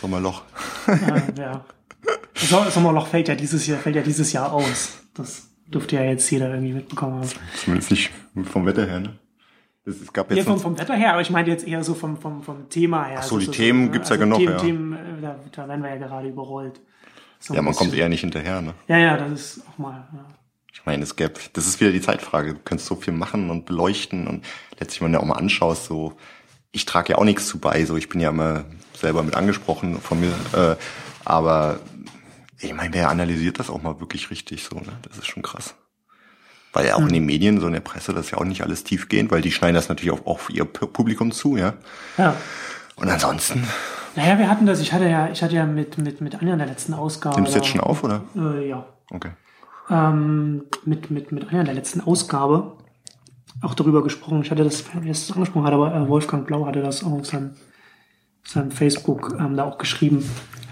Sommerloch. Äh, ja. Das Sommerloch fällt ja dieses Jahr, fällt ja dieses Jahr aus. Das dürfte ja jetzt jeder irgendwie mitbekommen haben. Zumindest nicht vom Wetter her, ne? Es, es gab jetzt ja, vom, vom Wetter her, aber ich meine jetzt eher so vom, vom, vom Thema her. Ach so, die Themen so, gibt's also ja genug, Themen, ja. Themen, äh, da, da werden wir ja gerade überrollt. So ja, man kommt eher nicht hinterher, ne? Ja, ja, das ist auch mal, ja. Ich meine, es gäbe, das ist wieder die Zeitfrage. Du kannst so viel machen und beleuchten und letztlich, wenn du auch mal anschaust, so, ich trage ja auch nichts zu bei, so, ich bin ja immer selber mit angesprochen von mir, äh, aber ich meine, wer analysiert das auch mal wirklich richtig so, ne? Das ist schon krass. Weil ja auch in den Medien, so in der Presse, das ist ja auch nicht alles tiefgehend, weil die schneiden das natürlich auch auf ihr Publikum zu, ja. Ja. Und ansonsten. Naja, wir hatten das, ich hatte ja, ich hatte ja mit, mit, mit Anja in der letzten Ausgabe. Nimmst du jetzt schon auf, oder? Äh, ja. Okay. Ähm, mit, mit, mit Anja in der letzten Ausgabe auch darüber gesprochen. Ich hatte das, wie es angesprochen hat, aber äh, Wolfgang Blau hatte das auch auf seinem, seinem Facebook ähm, da auch geschrieben,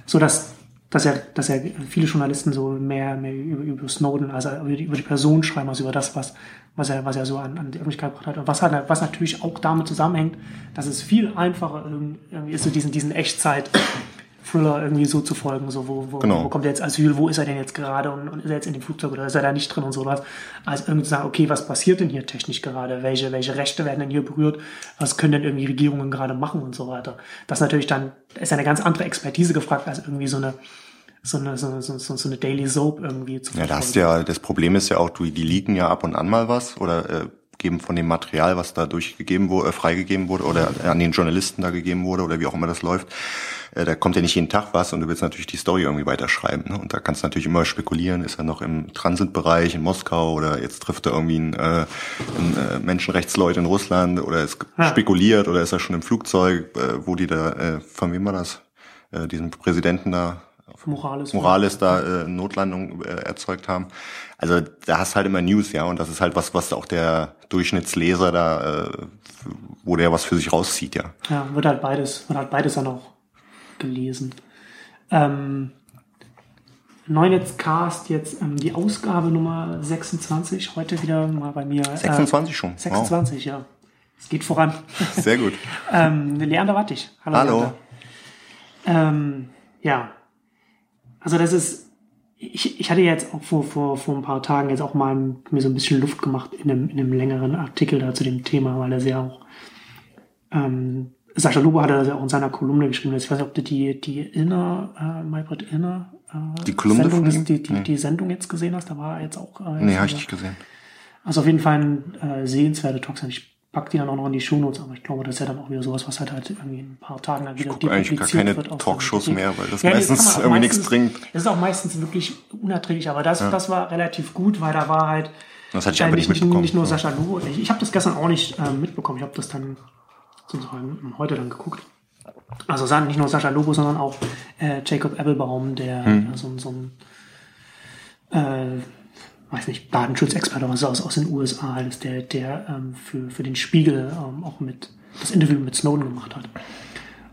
so dass dass er, dass er viele Journalisten so mehr, mehr über, über Snowden, also über die, Person schreiben, als über das, was, was er, was er so an, an die Öffentlichkeit gebracht hat. Und was halt, was natürlich auch damit zusammenhängt, dass es viel einfacher irgendwie ist, so diesen, diesen Echtzeit, Thriller irgendwie so zu folgen, so wo, wo, genau. wo kommt er jetzt Asyl, wo ist er denn jetzt gerade und, und ist er jetzt in dem Flugzeug oder ist er da nicht drin und sowas. Also irgendwie zu sagen, okay, was passiert denn hier technisch gerade? Welche, welche Rechte werden denn hier berührt? Was können denn irgendwie Regierungen gerade machen und so weiter? Das natürlich dann, ist eine ganz andere Expertise gefragt als irgendwie so eine, so eine, so, so, so eine Daily Soap irgendwie zu Ja, das, ja, das Problem ist ja auch, die liegen ja ab und an mal was oder äh, geben von dem Material, was da durchgegeben wurde, äh, freigegeben wurde oder an den Journalisten da gegeben wurde oder wie auch immer das läuft, äh, da kommt ja nicht jeden Tag was und du willst natürlich die Story irgendwie weiterschreiben. Ne? Und da kannst du natürlich immer spekulieren, ist er noch im Transitbereich in Moskau oder jetzt trifft er irgendwie einen, äh, einen äh, Menschenrechtsleute in Russland oder ist ja. spekuliert oder ist er schon im Flugzeug, äh, wo die da, äh, von wem war das? Äh, diesen Präsidenten da Morales, Morales da äh, Notlandung äh, erzeugt haben. Also da hast halt immer News, ja, und das ist halt was, was auch der Durchschnittsleser da, äh, wo der was für sich rauszieht, ja. Ja, wird halt beides, wird halt beides dann auch gelesen. Ähm, Neunetzcast jetzt ähm, die Ausgabe Nummer 26, heute wieder mal bei mir. 26 äh, schon. 26, wow. ja. Es geht voran. Sehr gut. ähm, Leander Wattig. Hallo. Hallo. Ähm, ja, also das ist, ich, ich hatte jetzt auch vor, vor, vor ein paar Tagen jetzt auch mal mir so ein bisschen Luft gemacht in einem, in einem längeren Artikel da zu dem Thema, weil er sehr auch, ähm, Sascha Lobo hatte das ja auch in seiner Kolumne geschrieben. Ich weiß nicht, ob du die, die Inner, äh, Maybrit Inner, äh, die Kolumne Sendung, von ihm? Die, die, nee. die Sendung jetzt gesehen hast, da war er jetzt auch. Äh, nee, habe ich nicht gesehen. Also auf jeden Fall ein äh, sehenswerter Talk. Ich pack die dann auch noch in die Shownotes, aber ich glaube, das ist ja dann auch wieder sowas, was halt halt irgendwie in ein paar Tagen dann wieder ich gucke eigentlich gar keine Talkshows mehr, weil das ja, meistens irgendwie meistens, nichts bringt. Das ist auch meistens wirklich unerträglich, aber das, ja. das war relativ gut, weil da war halt das hatte ich einfach nicht mitbekommen. Nicht nur Sascha Lobo. Ich, ich habe das gestern auch nicht äh, mitbekommen. Ich habe das dann sozusagen heute dann geguckt. Also nicht nur Sascha Lobo, sondern auch äh, Jacob Applebaum, der hm. so, so ein äh, weiß nicht, Datenschutzexperte aus, aus den USA, ist der, der ähm, für, für den Spiegel ähm, auch mit das Interview mit Snowden gemacht hat.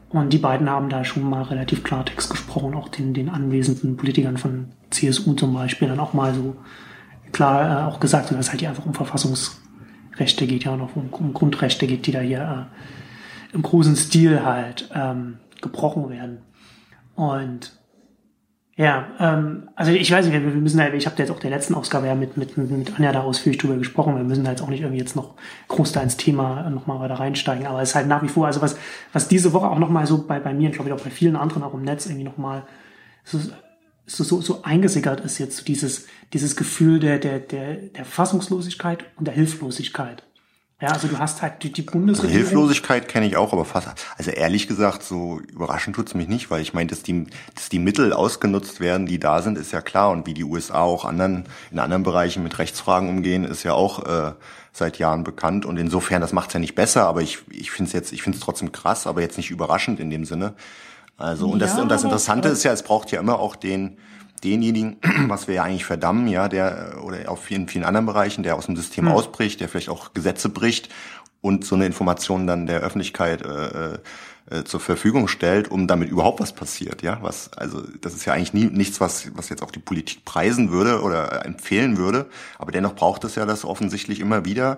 Und die beiden haben da schon mal relativ Klartext gesprochen, auch den, den anwesenden Politikern von CSU zum Beispiel, dann auch mal so klar äh, auch gesagt, dass es halt hier einfach um Verfassungsrechte geht, ja, und auch um, um Grundrechte geht, die da hier äh, im großen Stil halt ähm, gebrochen werden. Und ja, ähm, also ich weiß nicht, wir müssen halt, ich habe jetzt auch der letzten Ausgabe ja mit, mit, mit Anja da ausführlich drüber gesprochen, wir müssen da jetzt auch nicht irgendwie jetzt noch groß da ins Thema nochmal weiter reinsteigen, aber es ist halt nach wie vor, also was, was diese Woche auch nochmal so bei, bei mir und glaube ich auch bei vielen anderen auch im Netz irgendwie nochmal so, so, so, so eingesickert ist jetzt so dieses, dieses Gefühl der, der, der, der Fassungslosigkeit und der Hilflosigkeit. Ja, also du hast halt die, die Bundesregierung. Also Hilflosigkeit kenne ich auch, aber fast, also ehrlich gesagt, so überraschend tut's mich nicht, weil ich meine, dass die, dass die Mittel ausgenutzt werden, die da sind, ist ja klar. Und wie die USA auch anderen, in anderen Bereichen mit Rechtsfragen umgehen, ist ja auch äh, seit Jahren bekannt. Und insofern, das macht's ja nicht besser, aber ich, ich finde es jetzt, ich finde es trotzdem krass, aber jetzt nicht überraschend in dem Sinne. Also, und das, ja, und das Interessante ist ja, es braucht ja immer auch den, denjenigen, was wir ja eigentlich verdammen, ja, der oder auf vielen, vielen anderen Bereichen, der aus dem System hm. ausbricht, der vielleicht auch Gesetze bricht und so eine Information dann der Öffentlichkeit äh, äh, zur Verfügung stellt, um damit überhaupt was passiert, ja, was also das ist ja eigentlich nie, nichts, was was jetzt auch die Politik preisen würde oder empfehlen würde, aber dennoch braucht es ja das offensichtlich immer wieder,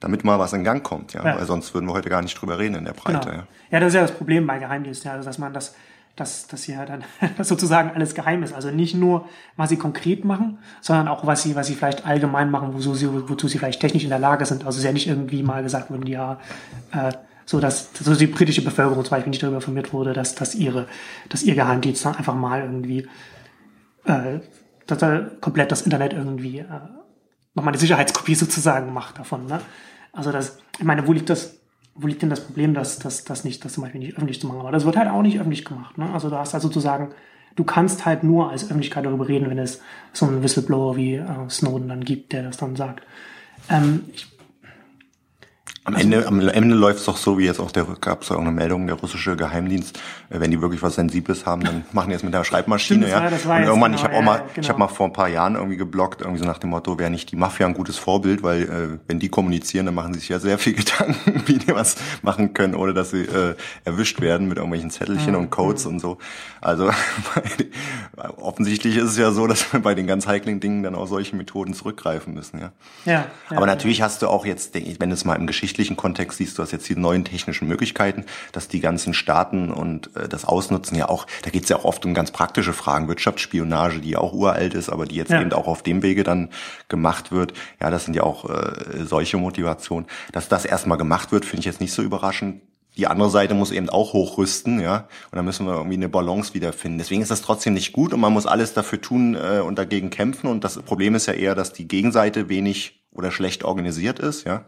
damit mal was in Gang kommt, ja, ja. weil sonst würden wir heute gar nicht drüber reden in der Breite. Genau. Ja. ja, das ist ja das Problem bei Geheimdiensten, ja, also dass man das dass, dass ja dann sozusagen alles geheim ist. Also nicht nur, was sie konkret machen, sondern auch, was sie, was sie vielleicht allgemein machen, wozu sie, wozu sie vielleicht technisch in der Lage sind. Also es ist ja nicht irgendwie mal gesagt worden, ja, äh, so dass so die britische Bevölkerung zum Beispiel nicht darüber informiert wurde, dass, dass ihre, dass ihr Geheimdienst dann einfach mal irgendwie äh, dass er komplett das Internet irgendwie äh, nochmal eine Sicherheitskopie sozusagen macht davon. Ne? Also das, ich meine, wo liegt das, wo liegt denn das Problem, dass das dass nicht, das zum Beispiel nicht öffentlich zu machen? Aber das wird halt auch nicht öffentlich gemacht. Ne? Also da hast halt sozusagen, du kannst halt nur als Öffentlichkeit darüber reden, wenn es so einen Whistleblower wie äh, Snowden dann gibt, der das dann sagt. Ähm, ich, am Ende, am Ende läuft es doch so, wie jetzt auch der gab es auch eine Meldung, der russische Geheimdienst, äh, wenn die wirklich was Sensibles haben, dann machen die es mit der Schreibmaschine, Stimmt, ja. das war und irgendwann, genau, ich habe ja, auch mal, genau. ich habe mal vor ein paar Jahren irgendwie geblockt, irgendwie so nach dem Motto, wäre nicht die Mafia ein gutes Vorbild, weil äh, wenn die kommunizieren, dann machen sie sich ja sehr viel Gedanken, wie die was machen können, ohne dass sie äh, erwischt werden mit irgendwelchen Zettelchen und Codes und so. Also offensichtlich ist es ja so, dass wir bei den ganz heiklen Dingen dann auch solche Methoden zurückgreifen müssen, ja. ja, ja, Aber natürlich hast du auch jetzt, wenn es mal im geschichtlichen Kontext siehst, du hast jetzt die neuen technischen Möglichkeiten, dass die ganzen Staaten und äh, das Ausnutzen ja auch, da geht es ja auch oft um ganz praktische Fragen, Wirtschaftsspionage, die ja auch uralt ist, aber die jetzt Ja. eben auch auf dem Wege dann gemacht wird. Ja, das sind ja auch äh, solche Motivationen. Dass das erstmal gemacht wird, finde ich jetzt nicht so überraschend. Die andere Seite muss eben auch hochrüsten, ja. Und da müssen wir irgendwie eine Balance wiederfinden. Deswegen ist das trotzdem nicht gut und man muss alles dafür tun äh, und dagegen kämpfen. Und das Problem ist ja eher, dass die Gegenseite wenig oder schlecht organisiert ist, ja.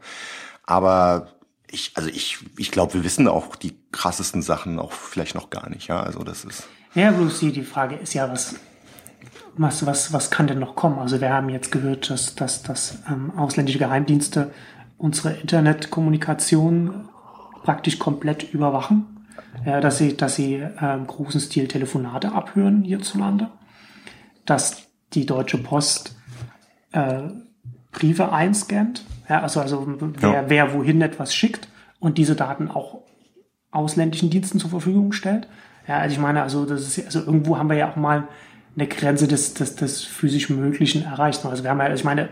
Aber ich, also ich, ich glaube, wir wissen auch die krassesten Sachen auch vielleicht noch gar nicht, ja. Also das ist. Ja, bloß die, die Frage ist ja, was, was, was, was kann denn noch kommen? Also wir haben jetzt gehört, dass, dass, dass ähm, ausländische Geheimdienste unsere Internetkommunikation praktisch komplett überwachen. Ja, dass sie, dass sie ähm, großen Stil Telefonate abhören hierzulande. Dass die Deutsche Post äh, Briefe einscannt. Ja, also, also wer, Ja. wer wohin etwas schickt und diese Daten auch ausländischen Diensten zur Verfügung stellt. Ja, also ich meine, also das ist, also irgendwo haben wir ja auch mal eine Grenze des, des, des physisch Möglichen erreicht. Also wir haben ja, also ich meine,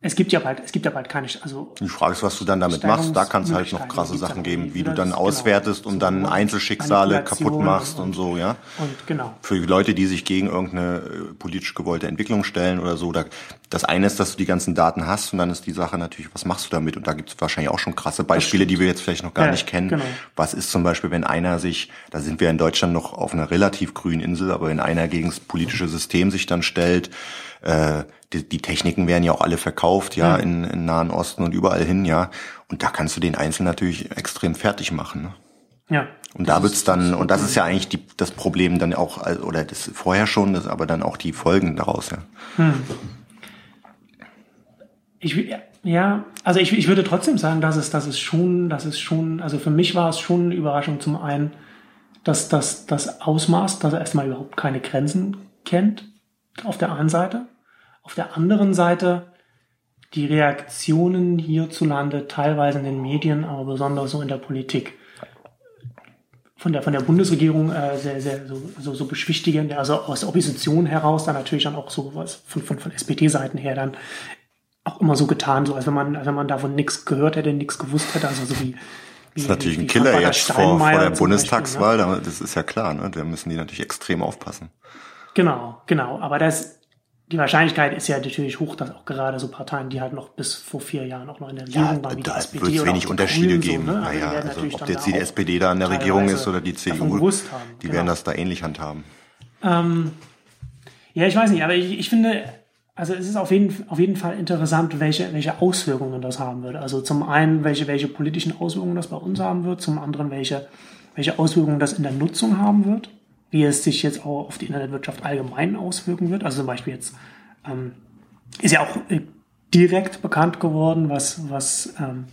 es gibt ja bald, es gibt ja bald keine, also Die Frage ist, was du dann damit machst. Da kann es halt noch krasse Sachen geben, wie du dann Das- auswertest genau. und dann Einzelschicksale kaputt machst und so, ja. und genau. Für Leute, die sich gegen irgendeine äh, politisch gewollte Entwicklung stellen oder so, da, das eine ist, dass du die ganzen Daten hast und dann ist die Sache natürlich, was machst du damit? Und da gibt es wahrscheinlich auch schon krasse Beispiele, die wir jetzt vielleicht noch gar Ja, nicht kennen. genau. Was ist zum Beispiel, wenn einer sich, da sind wir in Deutschland noch auf einer relativ grünen Insel, aber wenn einer gegen das politische System sich dann stellt, äh, die, die Techniken werden ja auch alle verkauft, ja, in, in Nahen Osten und überall hin, ja. Und da kannst du den Einzelnen natürlich extrem fertig machen. Ne? Ja. Und da wird's dann, und das ist ja eigentlich die, das Problem dann auch, also- oder das vorher schon, das aber dann auch die Folgen daraus, ja. Ich, ja, also ich, ich würde trotzdem sagen, dass es, dass es schon, dass es schon, also für mich war es schon eine Überraschung zum einen, dass das, das Ausmaß, dass er erstmal überhaupt keine Grenzen kennt, auf der einen Seite. Auf der anderen Seite die Reaktionen hierzulande, teilweise in den Medien, aber besonders so in der Politik, von der, von der Bundesregierung äh, sehr, sehr so, so, so beschwichtigend, also aus der Opposition heraus, dann natürlich dann auch so was von, von, von SPD-Seiten her dann auch immer so getan, so als wenn man, als wenn man davon nichts gehört hätte, nichts gewusst hätte, also so wie, wie Das ist natürlich wie ein Killer jetzt vor, vor der Bundestagswahl, da- das ist ja klar, ne? Da müssen die natürlich extrem aufpassen. Genau, genau. Aber das, die Wahrscheinlichkeit ist ja natürlich hoch, dass auch gerade so Parteien, die halt noch bis vor vier Jahren auch noch in der Ja, Regierung waren, wie die da SPD wird es wenig die Unterschiede Grünen so, geben. ne? Naja, die also natürlich ob jetzt die SPD da in der Regierung ist oder die CDU, die genau. werden das da ähnlich handhaben. Ähm, ja, ich weiß nicht, aber ich, ich finde, also es ist auf jeden, auf jeden Fall interessant, welche, welche Auswirkungen das haben wird. Also zum einen, welche, welche politischen Auswirkungen das bei uns haben wird, zum anderen, welche, welche Auswirkungen das in der Nutzung haben wird, wie es sich jetzt auch auf die Internetwirtschaft allgemein auswirken wird. Also zum Beispiel jetzt ähm, ist ja auch äh, direkt bekannt geworden, was, was ähm,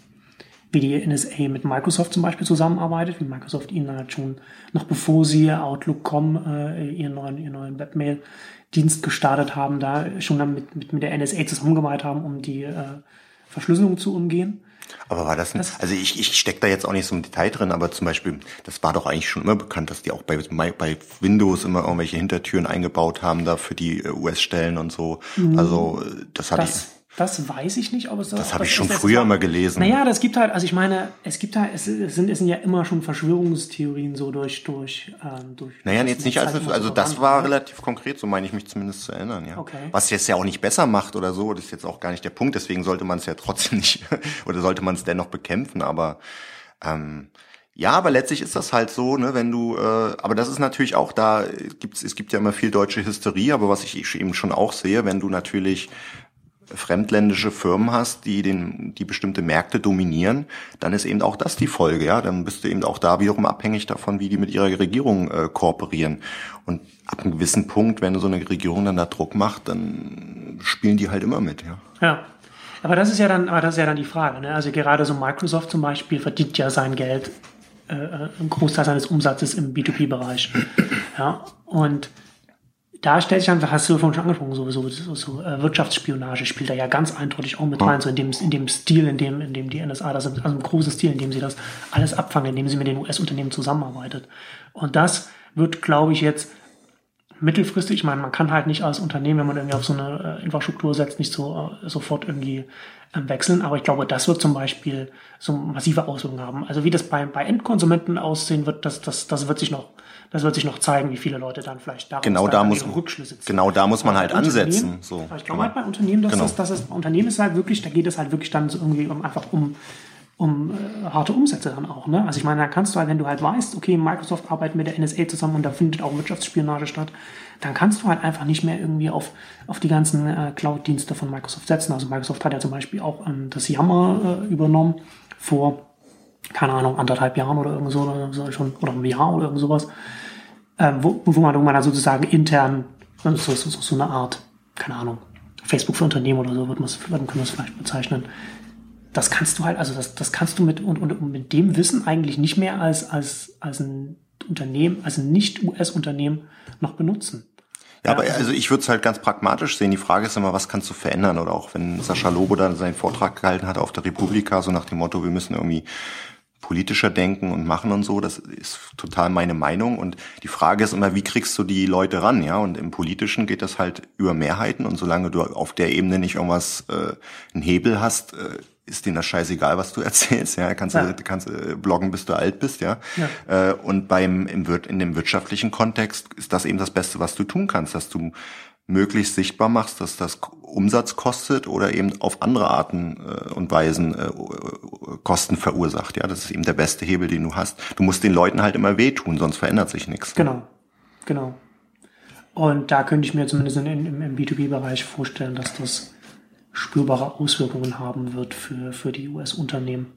wie die NSA mit Microsoft zum Beispiel zusammenarbeitet, wie Microsoft ihnen halt schon noch bevor sie Outlook.com äh, ihren neuen, ihren neuen Webmail-Dienst gestartet haben, da schon dann mit, mit, mit der NSA zusammengearbeitet haben, um die äh, Verschlüsselung zu umgehen. Aber war das, ein, also ich, ich steck da jetzt auch nicht so im Detail drin, aber zum Beispiel, das war doch eigentlich schon immer bekannt, dass die auch bei, bei Windows immer irgendwelche Hintertüren eingebaut haben, da für die äh, US-Stellen und so. Also äh, das hatte Das, Das weiß ich nicht, ob es das. Das habe ich schon früher immer gelesen. Naja, das gibt halt, also ich meine, es gibt halt, es sind, es sind ja immer schon Verschwörungstheorien so durch, durch, ähm, durch. Naja, jetzt nicht als, also das war relativ konkret, so meine ich mich zumindest zu erinnern, ja. Okay. Was jetzt ja auch nicht besser macht oder so, das ist jetzt auch gar nicht der Punkt, deswegen sollte man es ja trotzdem nicht, oder sollte man es dennoch bekämpfen, aber, ähm, ja, aber letztlich ist das halt so, ne, wenn du, äh, aber das ist natürlich auch da, gibt's, es gibt ja immer viel deutsche Hysterie, aber was ich eben schon auch sehe, wenn du natürlich fremdländische Firmen hast, die den, die bestimmte Märkte dominieren, dann ist eben auch das die Folge, ja. Dann bist du eben auch da wiederum abhängig davon, wie die mit ihrer Regierung äh, kooperieren. Und ab einem gewissen Punkt, wenn so eine Regierung dann da Druck macht, dann spielen die halt immer mit, ja. Ja. Aber das ist ja dann, aber das ist ja dann die Frage, ne? Also gerade so Microsoft zum Beispiel verdient ja sein Geld, äh, äh einen Großteil seines Umsatzes im B2B-Bereich. Ja. Und da stellt sich einfach, hast du vorhin schon angesprochen, so, so, so, so äh, Wirtschaftsspionage spielt da ja ganz eindeutig auch mit rein, so in dem, in dem Stil, in dem, in dem die NSA das, also im großen Stil, in dem sie das alles abfangen, in dem sie mit den US-Unternehmen zusammenarbeitet. Und das wird, glaube ich, jetzt mittelfristig, ich meine, man kann halt nicht als Unternehmen, wenn man irgendwie auf so eine äh, Infrastruktur setzt, nicht so äh, sofort irgendwie äh, wechseln. Aber ich glaube, das wird zum Beispiel so massive Auswirkungen haben. Also wie das bei, bei Endkonsumenten aussehen wird, das, das, das wird sich noch das wird sich noch zeigen, wie viele Leute dann vielleicht daraus genau da muss, Rückschlüsse ziehen. Genau da muss man halt ansetzen. So, ich glaube genau. halt bei Unternehmen, dass, genau. das, das bei Unternehmen ist halt wirklich, da geht es halt wirklich dann so irgendwie um, einfach um um äh, harte Umsätze dann auch. Ne? Also ich meine, da kannst du halt, wenn du halt weißt, okay, Microsoft arbeitet mit der NSA zusammen und da findet auch Wirtschaftsspionage statt, dann kannst du halt einfach nicht mehr irgendwie auf, auf die ganzen äh, Cloud-Dienste von Microsoft setzen. Also Microsoft hat ja zum Beispiel auch ähm, das Yammer äh, übernommen vor, keine Ahnung, anderthalb Jahren oder irgend so, oder schon, oder einem Jahr oder irgend sowas äh, wo, wo, man, wo man da sozusagen intern so, so, so, so eine Art, keine Ahnung, Facebook für Unternehmen oder so, wird man können wir es vielleicht bezeichnen. Das kannst du halt, also das, das kannst du mit, und, und mit dem Wissen eigentlich nicht mehr als, als, als ein Unternehmen, als ein Nicht-US-Unternehmen noch benutzen. Ja, aber also ich würde es halt ganz pragmatisch sehen. Die Frage ist immer, was kannst du verändern? Oder auch wenn Sascha Lobo dann seinen Vortrag gehalten hat auf der Republika, so nach dem Motto, wir müssen irgendwie politischer denken und machen und so. Das ist total meine Meinung. Und die Frage ist immer, wie kriegst du die Leute ran, ja? Und im Politischen geht das halt über Mehrheiten. Und solange du auf der Ebene nicht irgendwas, äh, einen Hebel hast, äh, ist denen das scheißegal, was du erzählst, ja. Kannst ja. du, kannst du bloggen, bis du alt bist, ja. ja. Äh, und beim, im, in dem wirtschaftlichen Kontext ist das eben das Beste, was du tun kannst, dass du möglichst sichtbar machst, dass das Umsatz kostet oder eben auf andere Arten äh, und Weisen äh, Kosten verursacht. Ja, das ist eben der beste Hebel, den du hast. Du musst den Leuten halt immer wehtun, sonst verändert sich nichts. Genau, genau. Und da könnte ich mir zumindest in, im, im B2B-Bereich vorstellen, dass das spürbare Auswirkungen haben wird für, für die US-Unternehmen.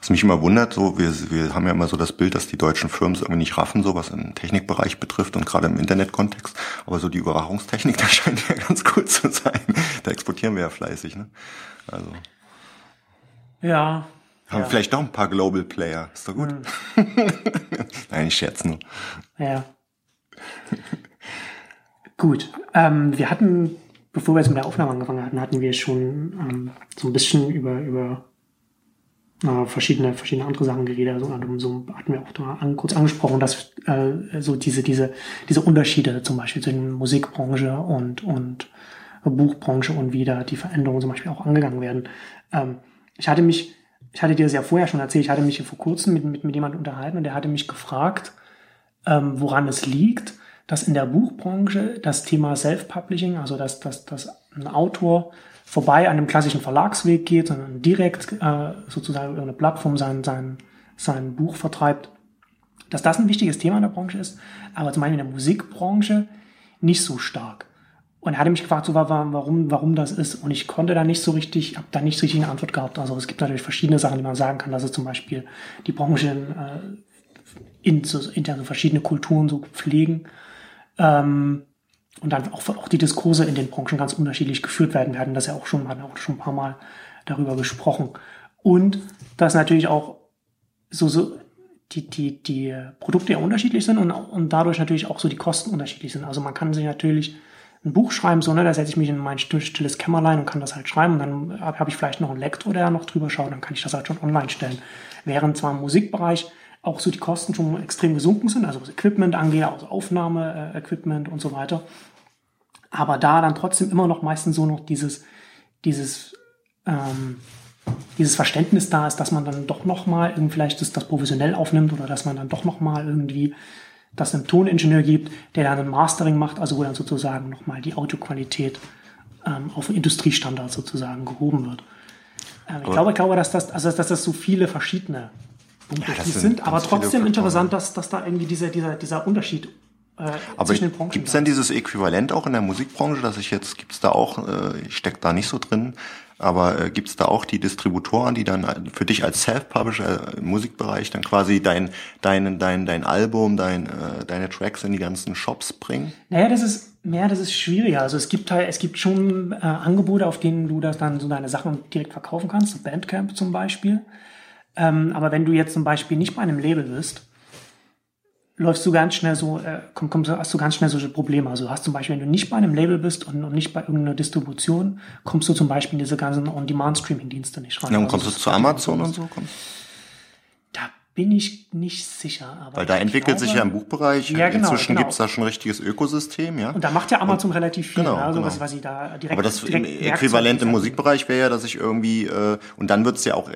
Was mich immer wundert, so wir, wir haben ja immer so das Bild, dass die deutschen Firmen es irgendwie nicht raffen, so was im Technikbereich betrifft und gerade im Internetkontext. Aber so die Überwachungstechnik, da scheint ja ganz gut zu sein. Da exportieren wir ja fleißig, ne? Also. Ja. Haben ja. vielleicht noch ein paar Global Player. Ist doch gut. Hm. Nein, ich scherze nur. Ja. gut. Ähm, wir hatten, bevor wir jetzt mit der Aufnahme angefangen hatten, hatten wir schon ähm, so ein bisschen über, über äh, verschiedene, verschiedene andere Sachen geredet. Also, so hatten wir auch da an, kurz angesprochen, dass äh, so diese, diese, diese Unterschiede zum Beispiel zwischen Musikbranche und, und Buchbranche und wie da die Veränderungen zum Beispiel auch angegangen werden. Ähm, ich hatte mich, ich hatte dir das ja vorher schon erzählt, ich hatte mich vor kurzem mit, mit, mit jemandem unterhalten und der hatte mich gefragt, ähm, woran es liegt, dass in der Buchbranche das Thema Self-Publishing, also dass, dass, dass ein Autor vorbei an dem klassischen Verlagsweg geht, sondern direkt äh, sozusagen über eine Plattform sein, sein, sein Buch vertreibt, dass das ein wichtiges Thema in der Branche ist, aber zum Beispiel in der Musikbranche nicht so stark. Und er hatte mich gefragt, so, warum, warum das ist. Und ich konnte da nicht so richtig, habe da nicht so richtig eine Antwort gehabt. Also es gibt natürlich verschiedene Sachen, die man sagen kann, dass es zum Beispiel die Branche äh, in, so, intern so verschiedene Kulturen so pflegen. Ähm, und dann auch, auch die Diskurse in den Branchen ganz unterschiedlich geführt werden. Wir hatten das ja auch schon, hatten auch schon ein paar Mal darüber gesprochen. Und dass natürlich auch so, so die, die, die Produkte ja unterschiedlich sind und, und dadurch natürlich auch so die Kosten unterschiedlich sind. Also man kann sich natürlich ein Buch schreiben, so, ne, da setze ich mich in mein stilles Kämmerlein und kann das halt schreiben und dann habe hab ich vielleicht noch einen Lektor, der noch drüber schaut, dann kann ich das halt schon online stellen. Während zwar im Musikbereich auch so die Kosten schon extrem gesunken sind, also was Equipment angeht, also Aufnahme-Equipment und so weiter. Aber da dann trotzdem immer noch meistens so noch dieses, dieses ähm, dieses Verständnis da ist, dass man dann doch nochmal vielleicht das, das professionell aufnimmt oder dass man dann doch nochmal irgendwie das einem Toningenieur gibt, der dann ein Mastering macht, also wo dann sozusagen nochmal die Audioqualität ähm, auf Industriestandard sozusagen gehoben wird. Ähm, ich glaube, ich glaube, dass das, also dass das so viele verschiedene Punkte ja, sind, aber trotzdem interessant, dass, dass da irgendwie dieser, dieser, dieser Unterschied äh, aber gibt es denn dieses Äquivalent auch in der Musikbranche, dass ich jetzt, gibt es da auch, äh, ich stecke da nicht so drin, aber äh, gibt es da auch die Distributoren, die dann für dich als Self-Publisher im Musikbereich dann quasi dein, dein, dein, dein Album, dein, äh, deine Tracks in die ganzen Shops bringen? Naja, das ist, ja, das ist schwieriger. Also es gibt halt, es gibt schon äh, Angebote, auf denen du das dann so deine Sachen direkt verkaufen kannst, Bandcamp zum Beispiel. Ähm, aber wenn du jetzt zum Beispiel nicht bei einem Label bist, läufst du ganz schnell so, äh, komm, komm, hast du ganz schnell solche Probleme. Also du hast zum Beispiel, wenn du nicht bei einem Label bist und, und nicht bei irgendeiner Distribution, kommst du zum Beispiel in diese ganzen On-Demand-Streaming-Dienste nicht rein. Ja, und kommst also, du zu Amazon und so? Kommst da bin ich nicht sicher. Weil da entwickelt glaube, sich ja im Buchbereich, ja, genau, inzwischen genau. gibt's da schon ein richtiges Ökosystem, ja. Und da macht ja Amazon und, relativ viel, genau, also genau. Was, was sie da direkt Aber das direkt Äquivalent im Musikbereich wäre ja, dass ich irgendwie, äh, und dann wird's ja auch äh,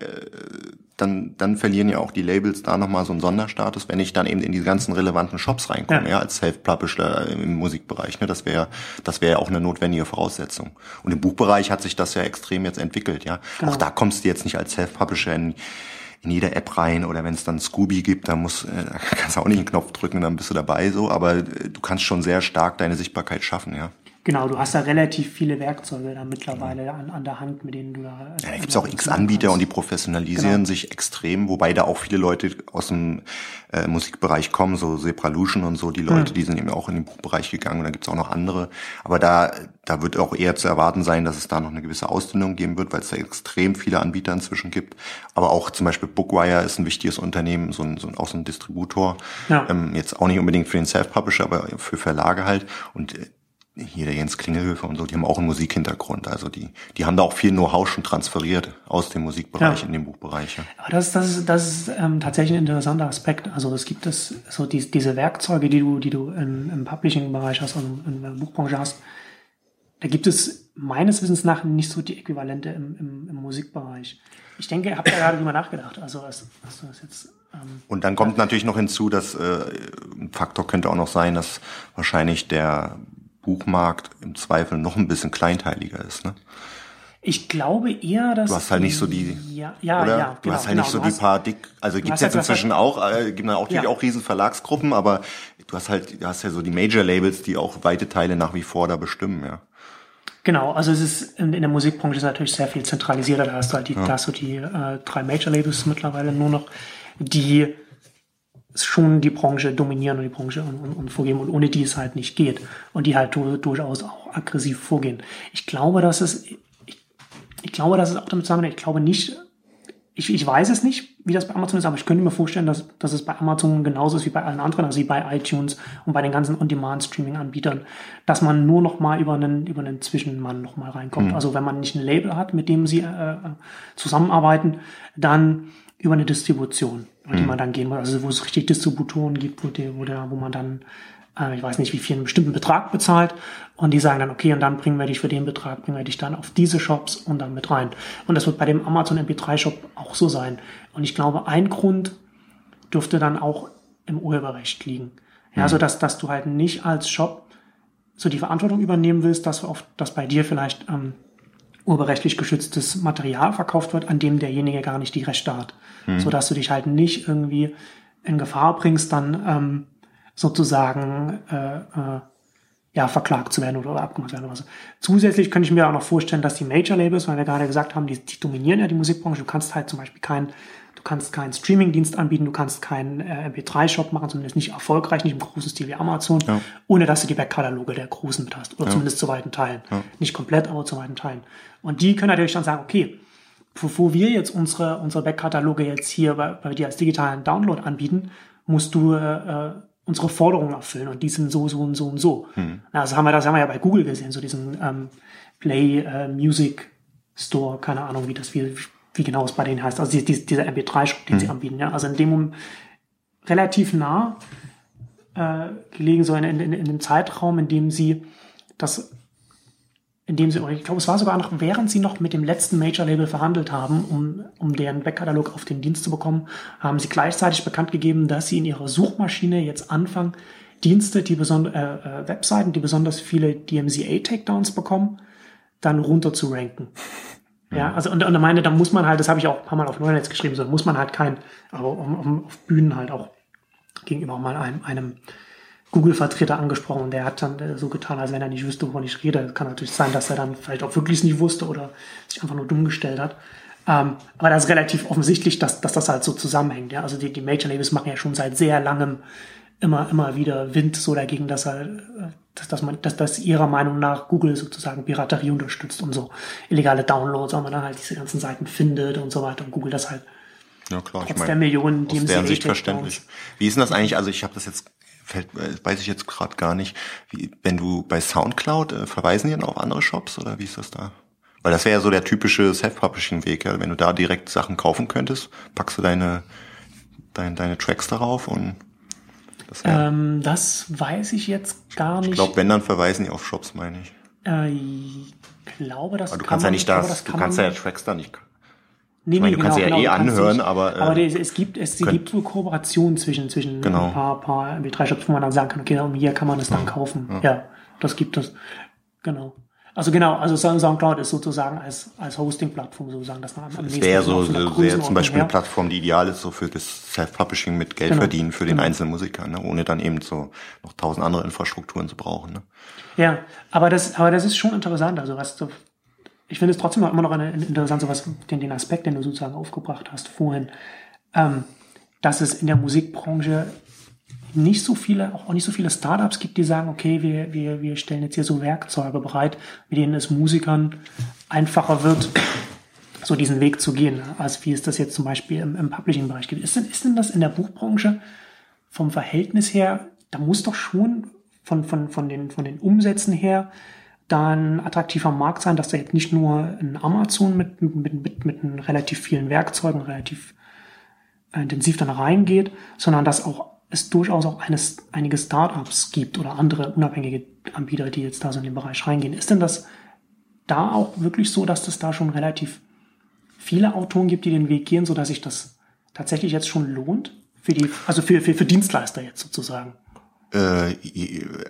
dann, dann verlieren ja auch die Labels da nochmal so einen Sonderstatus, wenn ich dann eben in die ganzen relevanten Shops reinkomme, ja, ja als Self-Publisher im Musikbereich. Ne? Das wäre das wäre ja auch eine notwendige Voraussetzung. Und im Buchbereich hat sich das ja extrem jetzt entwickelt, ja. Genau. Auch da kommst du jetzt nicht als Self-Publisher in, in jede App rein oder wenn es dann Scooby gibt, dann muss, äh, da kannst du auch nicht einen Knopf drücken, dann bist du dabei so, aber äh, du kannst schon sehr stark deine Sichtbarkeit schaffen, ja. Genau, du hast da relativ viele Werkzeuge da mittlerweile an, an der Hand, mit denen du da. Ja, da gibt's auch x Anbieter und die professionalisieren genau. sich extrem, wobei da auch viele Leute aus dem äh, Musikbereich kommen, so Sepralution und so, die Leute, mhm. die sind eben auch in den Buchbereich gegangen und da gibt's auch noch andere. Aber da, da wird auch eher zu erwarten sein, dass es da noch eine gewisse Ausdünnung geben wird, weil es da extrem viele Anbieter inzwischen gibt. Aber auch zum Beispiel Bookwire ist ein wichtiges Unternehmen, so ein, so ein, auch so ein Distributor. Ja. Ähm, jetzt auch nicht unbedingt für den Self-Publisher, aber für Verlage halt. Und äh, hier der Jens Klingelhöfer und so, die haben auch einen Musikhintergrund. Also die, die haben da auch viel Know-how schon transferiert aus dem Musikbereich ja. in den Buchbereich. Ja. Aber das, das ist, das ist ähm, tatsächlich ein interessanter Aspekt. Also es gibt es so die, diese Werkzeuge, die du, die du im, im Publishing-Bereich hast und in der Buchbranche hast. Da gibt es meines Wissens nach nicht so die Äquivalente im, im, im Musikbereich. Ich denke, ihr habt da gerade drüber nachgedacht. Also hast, hast du das jetzt ähm, und dann kommt natürlich noch hinzu, dass äh, ein Faktor könnte auch noch sein, dass wahrscheinlich der Buchmarkt im Zweifel noch ein bisschen kleinteiliger ist, ne? Ich glaube eher, dass. Du hast halt nicht so die. Ja, ja, oder? ja. Du genau, hast halt genau, nicht so die paar dick. Also gibt es jetzt halt, inzwischen halt, auch, äh, gibt auch natürlich ja. auch riesen Verlagsgruppen, aber du hast halt, du hast ja so die Major Labels, die auch weite Teile nach wie vor da bestimmen, ja. Genau, also es ist in, in der Musikbranche ist natürlich sehr viel zentralisierter. Da hast du halt die, ja. da hast du die äh, drei Major Labels mittlerweile nur noch, die schon die Branche dominieren und die Branche und, und, und, vorgeben und ohne die es halt nicht geht und die halt durchaus auch aggressiv vorgehen. Ich glaube, dass es, ich, ich glaube, dass es auch damit zusammenhängt. Ich glaube nicht, ich, ich weiß es nicht, wie das bei Amazon ist, aber ich könnte mir vorstellen, dass, dass es bei Amazon genauso ist wie bei allen anderen, also wie bei iTunes und bei den ganzen On-Demand-Streaming-Anbietern, dass man nur noch mal über einen, über einen Zwischenmann noch mal reinkommt. Mhm. Also wenn man nicht ein Label hat, mit dem sie äh, zusammenarbeiten, dann über eine Distribution, über die mhm. man dann gehen muss. Also wo es richtig Distributoren gibt, wo, die, wo, der, wo man dann, äh, ich weiß nicht, wie viel einen bestimmten Betrag bezahlt und die sagen dann, okay, und dann bringen wir dich für den Betrag, bringen wir dich dann auf diese Shops und dann mit rein. Und das wird bei dem Amazon MP3 Shop auch so sein. Und ich glaube, ein Grund dürfte dann auch im Urheberrecht liegen. Ja, mhm. so dass, dass du halt nicht als Shop so die Verantwortung übernehmen willst, dass, auf, dass bei dir vielleicht ähm, urheberrechtlich geschütztes Material verkauft wird, an dem derjenige gar nicht die Rechte hat. Mhm. So dass du dich halt nicht irgendwie in Gefahr bringst, dann ähm, sozusagen äh, äh, ja, verklagt zu werden oder abgemacht werden oder was. Zusätzlich könnte ich mir auch noch vorstellen, dass die Major Labels, weil wir gerade gesagt haben, die, die dominieren ja die Musikbranche. Du kannst halt zum Beispiel kein, du kannst keinen Streaming-Dienst anbieten, du kannst keinen äh, MP3-Shop machen, zumindest nicht erfolgreich, nicht im großen Stil wie Amazon, ja. ohne dass du die Backkataloge der Großen mit hast. Oder ja. zumindest zu weiten Teilen. Ja. Nicht komplett, aber zu weiten Teilen. Und die können natürlich dann sagen, okay, bevor wir jetzt unsere, unsere Backkataloge jetzt hier bei, bei dir als digitalen Download anbieten, musst du äh, unsere Forderungen erfüllen und die sind so, so und so und so. Hm. Also haben wir das haben wir ja bei Google gesehen, so diesen ähm, Play äh, Music Store, keine Ahnung, wie das wie, wie genau es bei denen heißt. Also die, die, dieser MP3-Shop, den hm. sie anbieten. Ja? Also in dem relativ nah äh, gelegen, so in, in, in dem Zeitraum, in dem sie das indem sie, ich glaube, es war sogar noch, während sie noch mit dem letzten Major-Label verhandelt haben, um, um deren Backkatalog auf den Dienst zu bekommen, haben sie gleichzeitig bekannt gegeben, dass sie in ihrer Suchmaschine jetzt anfangen, Dienste, die besonders, äh, äh, Webseiten, die besonders viele DMCA-Takedowns bekommen, dann runter zu ranken. Ja, also und, und er meine, da muss man halt, das habe ich auch ein paar Mal auf Neunetz geschrieben, so muss man halt kein, aber um, auf Bühnen halt auch gegenüber mal einem, einem Google-Vertreter angesprochen und der hat dann äh, so getan, als wenn er nicht wüsste, wovon ich rede. Kann natürlich sein, dass er dann vielleicht auch wirklich nicht wusste oder sich einfach nur dumm gestellt hat. Ähm, aber das ist relativ offensichtlich, dass, dass das halt so zusammenhängt. Ja? Also die, die Major Labels machen ja schon seit sehr langem immer, immer wieder Wind so dagegen, dass er, dass, dass man, dass, dass ihrer Meinung nach Google sozusagen Piraterie unterstützt und so illegale Downloads, weil man dann halt diese ganzen Seiten findet und so weiter und Google das halt ja, klar, trotz ich mein, der Millionen aus deren Sicht verständlich. Wie ist denn das eigentlich? Also ich habe das jetzt fällt, äh, weiß ich jetzt gerade gar nicht. Wie, wenn du bei SoundCloud äh, verweisen die dann auf andere Shops oder wie ist das da? Weil das wäre ja so der typische Self-Publishing-Weg, ja. Wenn du da direkt Sachen kaufen könntest, packst du deine, deine, deine Tracks darauf und das, ähm, das weiß ich jetzt gar nicht. Ich glaube, wenn, dann verweisen die auf Shops, meine ich. Äh, ich glaube, das aber du kannst man, ja nicht das, das du kannst ja Tracks da nicht. Nee, ich meine, nee, du kannst genau, ja genau, eh anhören, nicht, aber. Äh, aber es gibt es könnt, gibt so Kooperationen zwischen zwischen genau. ein paar paar MP3-Shops, wo man dann sagen kann, okay, hier kann man es dann ja, kaufen. Ja. ja, das gibt es. Genau. Also genau, also SoundCloud ist sozusagen als, als Hosting-Plattform sozusagen, dass man am nächsten wäre so, so wäre zum Beispiel her. eine Plattform, die ideal ist so für das Self-Publishing mit Geld genau. verdienen für den genau. einzelnen Musiker, ne? ohne dann eben so noch tausend andere Infrastrukturen zu brauchen. Ne? Ja, aber das, aber das ist schon interessant. Also was du, ich finde es trotzdem immer noch eine, interessant, so was den, den Aspekt, den du sozusagen aufgebracht hast vorhin, ähm, dass es in der Musikbranche nicht so viele, auch nicht so viele Startups gibt, die sagen, okay, wir, wir, wir stellen jetzt hier so Werkzeuge bereit, mit denen es Musikern einfacher wird, so diesen Weg zu gehen, als wie es das jetzt zum Beispiel im, im Publishing-Bereich gibt. Ist denn, ist denn das in der Buchbranche vom Verhältnis her, da muss doch schon von, von, von, den, von den Umsätzen her dann attraktiver Markt sein, dass da jetzt nicht nur ein Amazon mit, mit, mit, mit, relativ vielen Werkzeugen relativ intensiv dann reingeht, sondern dass auch es durchaus auch eines, einige Startups gibt oder andere unabhängige Anbieter, die jetzt da so in den Bereich reingehen. Ist denn das da auch wirklich so, dass es da schon relativ viele Autoren gibt, die den Weg gehen, so dass sich das tatsächlich jetzt schon lohnt? Für die, also für, für, für Dienstleister jetzt sozusagen? Äh,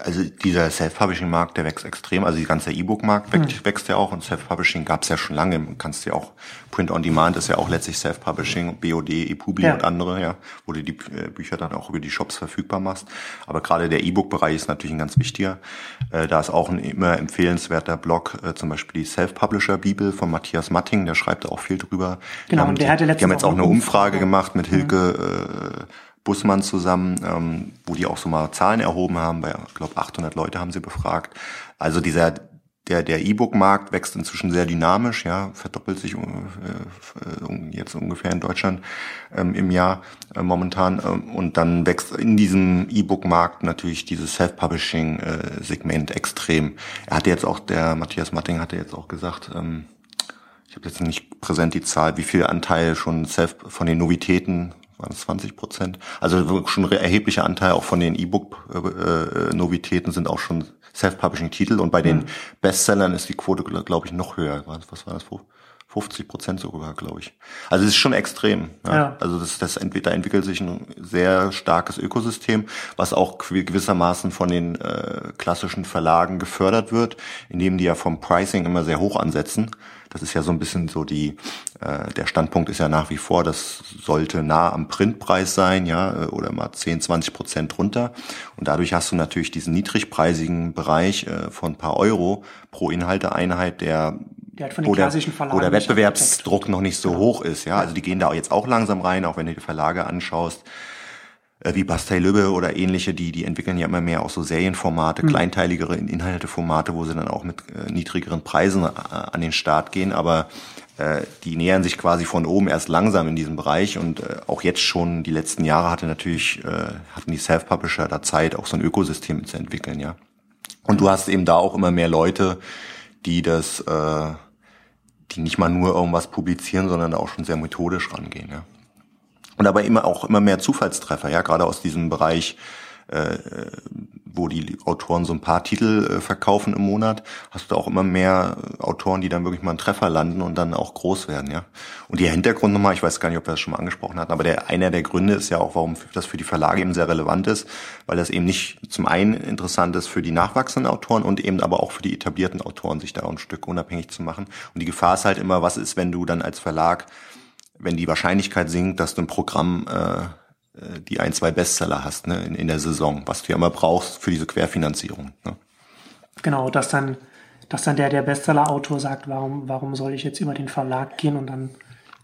also dieser Self-Publishing-Markt, der wächst extrem. Also die ganze E-Book-Markt wächst, hm. wächst ja auch und Self-Publishing gab es ja schon lange. Man kannst ja auch Print-on-Demand ist ja auch letztlich Self-Publishing, BOD, ePubli ja. und andere, ja, wo du die äh, Bücher dann auch über die Shops verfügbar machst. Aber gerade der E-Book-Bereich ist natürlich ein ganz wichtiger. Äh, da ist auch ein immer empfehlenswerter Blog, zum Beispiel die Self-Publisher-Bibel von Matthias Matting, der schreibt auch viel drüber. Genau, und der hatte letztens Die haben jetzt auch eine Umfrage gemacht mit Hilke, mhm. Bussmann zusammen, ähm, wo die auch so mal Zahlen erhoben haben. Bei, ich glaube, 800 Leute haben sie befragt. Also dieser der der E-Book-Markt wächst inzwischen sehr dynamisch, ja, verdoppelt sich äh, äh, jetzt ungefähr in Deutschland ähm, im Jahr äh, momentan. Ähm, und dann wächst in diesem E-Book-Markt natürlich dieses Self-Publishing-Segment äh, extrem. Er hatte jetzt auch, der Matthias Matting hatte jetzt auch gesagt, ähm, ich habe jetzt nicht präsent die Zahl, wie viel Anteil schon Self von den Novitäten waren es 20 Prozent. Also schon ein erheblicher Anteil auch von den E-Book-Novitäten sind auch schon Self-Publishing-Titel und bei den mhm. Bestsellern ist die Quote, glaube ich, noch höher. Was war das? 50 Prozent sogar, glaube ich. Also es ist schon extrem. Ja. ja. Also das, das entweder entwickelt sich ein sehr starkes Ökosystem, was auch gewissermaßen von den äh, klassischen Verlagen gefördert wird, indem die ja vom Pricing immer sehr hoch ansetzen. Das ist ja so ein bisschen so die, äh, der Standpunkt ist ja nach wie vor, das sollte nah am Printpreis sein, ja, äh, oder mal 10, 20 Prozent runter. Und dadurch hast du natürlich diesen niedrigpreisigen Bereich äh, von ein paar Euro pro Inhalteeinheit, der der wo, der, wo der Wettbewerbsdruck noch nicht so genau. hoch ist. Ja, also die gehen da jetzt auch langsam rein, auch wenn du die Verlage anschaust wie Bastei Lübbe oder ähnliche, die, die entwickeln ja immer mehr auch so Serienformate, mhm. kleinteiligere Inhalteformate, wo sie dann auch mit äh, niedrigeren Preisen äh, an den Start gehen, aber äh, die nähern sich quasi von oben erst langsam in diesem Bereich und äh, auch jetzt schon die letzten Jahre hatte natürlich, äh, hatten die Self-Publisher da Zeit, auch so ein Ökosystem zu entwickeln, ja. Und du hast eben da auch immer mehr Leute, die das, äh, die nicht mal nur irgendwas publizieren, sondern auch schon sehr methodisch rangehen, ja. Und aber immer auch immer mehr Zufallstreffer, ja, gerade aus diesem Bereich äh, wo die Autoren so ein paar Titel äh, verkaufen im Monat, hast du auch immer mehr Autoren, die dann wirklich mal einen Treffer landen und dann auch groß werden, ja. Und der Hintergrund nochmal, ich weiß gar nicht, ob wir das schon mal angesprochen hatten, aber der einer der Gründe ist ja auch, warum das für die Verlage eben sehr relevant ist, weil das eben nicht zum einen interessant ist für die nachwachsenden Autoren und eben aber auch für die etablierten Autoren, sich da ein Stück unabhängig zu machen. Und die Gefahr ist halt immer, was ist, wenn du dann als Verlag, wenn die Wahrscheinlichkeit sinkt, dass du ein Programm äh, äh, die ein, zwei Bestseller hast ne, in, in der Saison, was du ja immer brauchst für diese Querfinanzierung. Ne? Genau, dass dann, dass dann der, der Bestseller-Autor sagt, warum, warum soll ich jetzt über den Verlag gehen und dann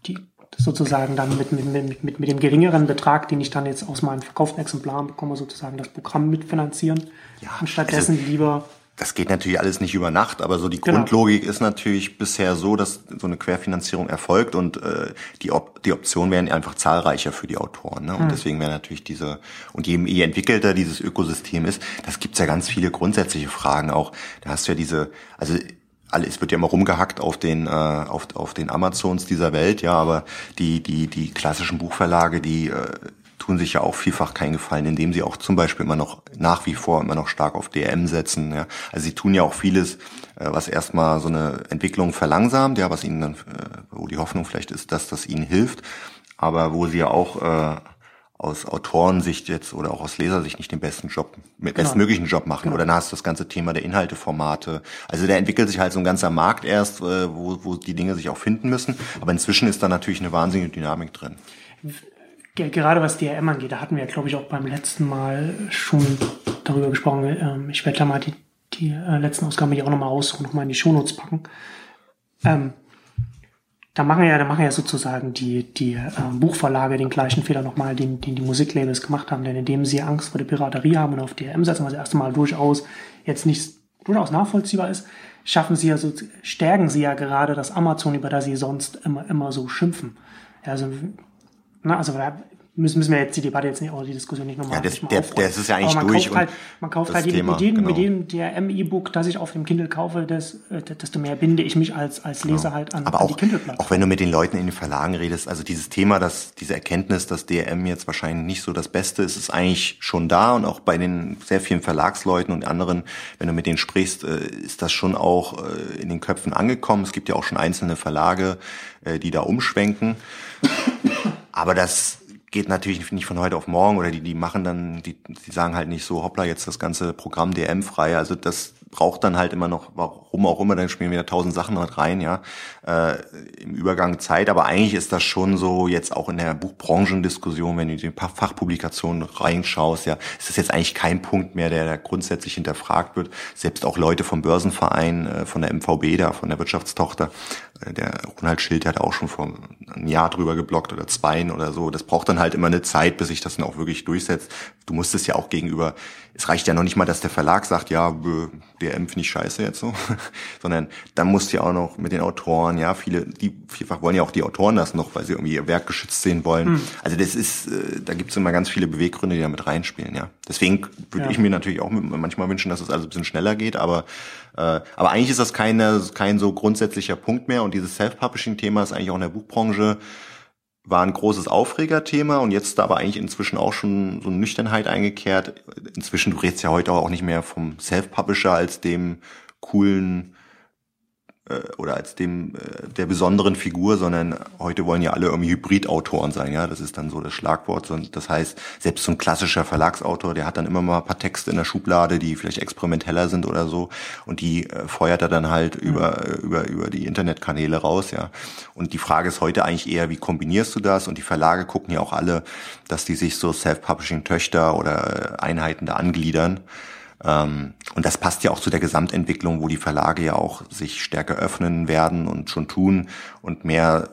die sozusagen dann mit, mit, mit, mit, mit dem geringeren Betrag, den ich dann jetzt aus meinen verkauften Exemplaren bekomme, sozusagen das Programm mitfinanzieren. Ja, und stattdessen also, lieber das geht natürlich alles nicht über Nacht, aber so die genau. Grundlogik ist natürlich bisher so, dass so eine Querfinanzierung erfolgt und äh, die, Op die Optionen werden einfach zahlreicher für die Autoren. Ne? Und hm. deswegen wäre natürlich diese, und je, je entwickelter dieses Ökosystem ist, das gibt's ja ganz viele grundsätzliche Fragen auch. Da hast du ja diese, also alles wird ja immer rumgehackt auf den äh, auf, auf den Amazons dieser Welt, ja, aber die die die klassischen Buchverlage, die äh, tun sich ja auch vielfach keinen Gefallen, indem sie auch zum Beispiel immer noch nach wie vor immer noch stark auf DRM setzen. Ja. Also sie tun ja auch vieles, äh, was erstmal so eine Entwicklung verlangsamt, ja, was ihnen dann, äh, wo die Hoffnung vielleicht ist, dass das ihnen hilft, aber wo sie ja auch äh, aus Autorensicht jetzt oder auch aus Lesersicht nicht den besten Job, genau. bestmöglichen Job machen. Genau. Oder dann hast du das ganze Thema der Inhalteformate. Also da entwickelt sich halt so ein ganzer Markt erst, äh, wo, wo die Dinge sich auch finden müssen. Aber inzwischen ist da natürlich eine wahnsinnige Dynamik drin gerade was DRM angeht, da hatten wir, glaube ich, auch beim letzten Mal schon darüber gesprochen. Ähm, ich werde da mal die, die äh, letzten Ausgaben hier auch nochmal raussuchen, nochmal in die Shownotes packen. Ähm, da machen ja, da machen ja sozusagen die, die äh, Buchverlage den gleichen Fehler nochmal, den, den die Musiklabels gemacht haben, denn indem sie Angst vor der Piraterie haben und auf DRM setzen, was erste Mal durchaus jetzt nicht durchaus nachvollziehbar ist, schaffen sie ja so, stärken sie ja gerade das Amazon, über das sie sonst immer, immer so schimpfen. Also na, also da müssen, müssen wir jetzt die Debatte jetzt nicht, oder die Diskussion nicht nochmal. Ja, das, der, das ist ja eigentlich man durch. Kauft halt, man kauft halt Thema, mit, jedem, genau. mit jedem DRM-E-Book, das ich auf dem Kindle kaufe, das, äh, desto mehr binde ich mich als, als genau. Leser genau. halt an, Aber an auch, die Kindle-Plattform. Auch wenn du mit den Leuten in den Verlagen redest, also dieses Thema, dass diese Erkenntnis, dass DRM jetzt wahrscheinlich nicht so das Beste ist, ist eigentlich schon da und auch bei den sehr vielen Verlagsleuten und anderen, wenn du mit denen sprichst, äh, ist das schon auch äh, in den Köpfen angekommen. Es gibt ja auch schon einzelne Verlage, die da umschwenken. Aber das geht natürlich nicht von heute auf morgen oder die, die machen dann, die, die sagen halt nicht so, hoppla, jetzt das ganze Programm DM frei. Also das braucht dann halt immer noch, warum auch immer, dann spielen wieder tausend Sachen noch rein, ja, äh, im Übergang Zeit. Aber eigentlich ist das schon so jetzt auch in der Buchbranchendiskussion, wenn du die Fachpublikationen reinschaust, ja, ist das jetzt eigentlich kein Punkt mehr, der, der grundsätzlich hinterfragt wird. Selbst auch Leute vom Börsenverein, äh, von der MVB da, von der Wirtschaftstochter, äh, der Ronald Schild hat auch schon vor einem Jahr drüber geblockt oder zweien oder so. Das braucht dann halt immer eine Zeit, bis sich das dann auch wirklich durchsetzt. Du musst es ja auch gegenüber, es reicht ja noch nicht mal, dass der Verlag sagt, ja, DM finde ich scheiße jetzt so, sondern dann musst du ja auch noch mit den Autoren, ja, viele, die vielfach wollen ja auch die Autoren das noch, weil sie irgendwie ihr Werk geschützt sehen wollen. Hm. Also das ist, äh, da gibt es immer ganz viele Beweggründe, die da mit reinspielen, ja. Deswegen würde ja. ich mir natürlich auch manchmal wünschen, dass es alles ein bisschen schneller geht, aber äh, aber eigentlich ist das keine, kein so grundsätzlicher Punkt mehr und dieses Self-Publishing-Thema ist eigentlich auch in der Buchbranche war ein großes Aufregerthema und jetzt da aber eigentlich inzwischen auch schon so eine Nüchternheit eingekehrt. Inzwischen, du redest ja heute auch nicht mehr vom Self-Publisher als dem coolen oder als dem äh, der besonderen Figur, sondern heute wollen ja alle irgendwie Hybridautoren sein, ja, das ist dann so das Schlagwort. Das heißt, selbst so ein klassischer Verlagsautor, der hat dann immer mal ein paar Texte in der Schublade, die vielleicht experimenteller sind oder so, und die äh, feuert er dann halt mhm. über über über die Internetkanäle raus, ja. Und die Frage ist heute eigentlich eher, wie kombinierst du das? Und die Verlage gucken ja auch alle, dass die sich so Self-Publishing-Töchter oder Einheiten da angliedern. Ähm, und das passt ja auch zu der Gesamtentwicklung, wo die Verlage ja auch sich stärker öffnen werden und schon tun und mehr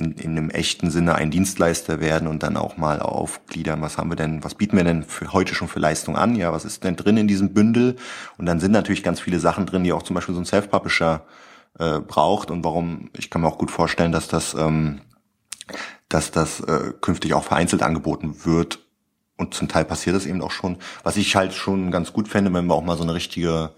in, in einem echten Sinne ein Dienstleister werden und dann auch mal aufgliedern, was haben wir denn, was bieten wir denn für heute schon für Leistung an? Ja, was ist denn drin in diesem Bündel? Und dann sind natürlich ganz viele Sachen drin, die auch zum Beispiel so ein Self-Publisher äh, braucht und warum, ich kann mir auch gut vorstellen, dass das, ähm, dass das äh, künftig auch vereinzelt angeboten wird und zum Teil passiert das eben auch schon. Was ich halt schon ganz gut fände, wenn wir auch mal so eine richtige,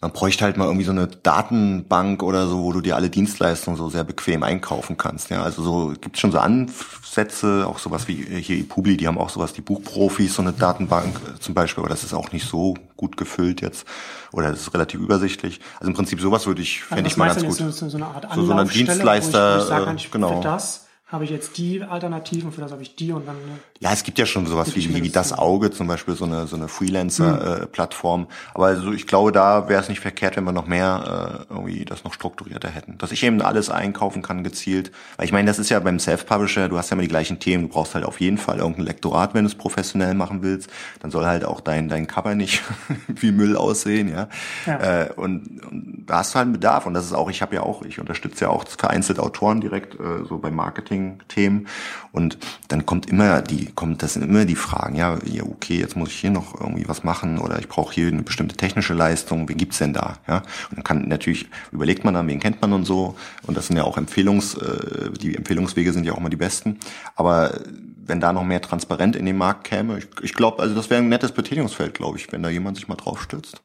man bräuchte halt mal irgendwie so eine Datenbank oder so, wo du dir alle Dienstleistungen so sehr bequem einkaufen kannst. Ja, also so gibt's schon so Ansätze, auch sowas wie hier Publi, die haben auch sowas, die Buchprofis, so eine Datenbank äh, zum Beispiel, aber das ist auch nicht so gut gefüllt jetzt oder das ist relativ übersichtlich. Also im Prinzip sowas würde ich, fände also ich mal ganz gut. So, so, eine Art so, so eine Dienstleister, wo ich, wo ich sage, genau. Für das habe ich jetzt die Alternativen, für das habe ich die und dann. Ne, ja, es gibt ja schon sowas wie, wie, das Auge zum Beispiel, so eine, so eine Freelancer-Plattform. Mhm. Äh, Aber also ich glaube, da wäre es nicht verkehrt, wenn wir noch mehr äh, irgendwie das noch strukturierter hätten. Dass ich eben alles einkaufen kann, gezielt. Weil ich meine, das ist ja beim Self-Publisher, du hast ja immer die gleichen Themen. Du brauchst halt auf jeden Fall irgendein Lektorat, wenn du es professionell machen willst. Dann soll halt auch dein, dein Cover nicht wie Müll aussehen, ja. ja. Äh, und, und da hast du halt einen Bedarf. Und das ist auch, ich habe ja auch, ich unterstütze ja auch vereinzelt Autoren direkt, äh, so beim Marketing Marketing-Themen. Und dann kommt immer die, kommt das sind immer die Fragen, ja, ja, okay, jetzt muss ich hier noch irgendwie was machen oder ich brauche hier eine bestimmte technische Leistung, wen gibt's denn da? Ja? Und dann kann natürlich, überlegt man dann, wen kennt man und so. Und das sind ja auch Empfehlungs, äh, die Empfehlungswege sind ja auch immer die besten. Aber wenn da noch mehr transparent in den Markt käme, ich, ich glaube, also das wäre ein nettes Betätigungsfeld, glaube ich, wenn da jemand sich mal drauf stürzt.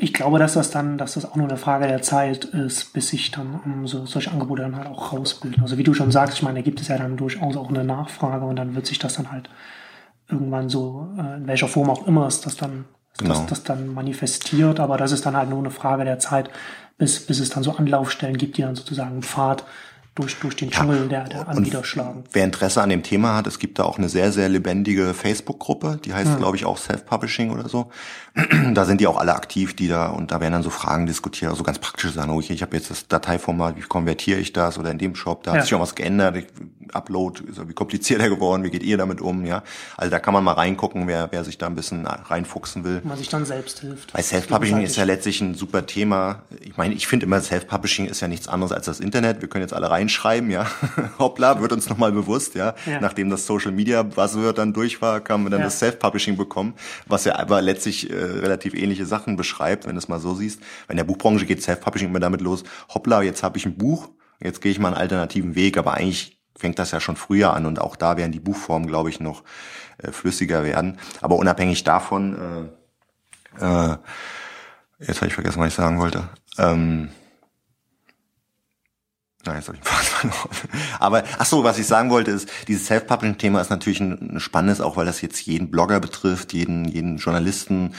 Ich glaube, dass das dann, dass das auch nur eine Frage der Zeit ist, bis sich dann um so, solche Angebote dann halt auch rausbilden. Also wie du schon sagst, ich meine, da gibt es ja dann durchaus auch eine Nachfrage und dann wird sich das dann halt irgendwann so, äh, in welcher Form auch immer es das dann, genau. das, das dann manifestiert, aber das ist dann halt nur eine Frage der Zeit, bis, bis es dann so Anlaufstellen gibt, die dann sozusagen Pfad durch, durch den Dschungel ja, der, der Anbieter schlagen. Wer Interesse an dem Thema hat, es gibt da auch eine sehr, sehr lebendige Facebook-Gruppe, die heißt, hm. glaube ich, auch Self-Publishing oder so. da sind die auch alle aktiv, die da, und da werden dann so Fragen diskutiert, also ganz praktische Sachen. Okay, ich habe jetzt das Dateiformat, wie konvertiere ich das? Oder in dem Shop, da ja. hat sich auch was geändert. Ich, Upload wie komplizierter geworden, wie geht ihr damit um? Ja, Also da kann man mal reingucken, wer, wer sich da ein bisschen reinfuchsen will. Man sich dann selbst hilft. Weil Self-Publishing ist ja letztlich ein super Thema. Ich meine, ich finde immer, Self-Publishing ist ja nichts anderes als das Internet. Wir können jetzt alle reinschreiben, ja. Hoppla, wird uns nochmal bewusst, ja? ja. Nachdem das Social Media Buzzword dann durch war, haben wir dann ja. das Self-Publishing bekommen, was ja aber letztlich äh, relativ ähnliche Sachen beschreibt, wenn du es mal so siehst. In der Buchbranche geht Self-Publishing immer damit los, hoppla, jetzt habe ich ein Buch, jetzt gehe ich mal einen alternativen Weg, aber eigentlich fängt das ja schon früher an und auch da werden die Buchformen, glaube ich, noch äh, flüssiger werden. Aber unabhängig davon, äh, äh, jetzt habe ich vergessen, was ich sagen wollte. Ähm, Nein, jetzt habe ich verloren. Aber ach so, was ich sagen wollte ist, dieses Self-Publishing-Thema ist natürlich ein, ein spannendes, auch weil das jetzt jeden Blogger betrifft, jeden jeden Journalisten,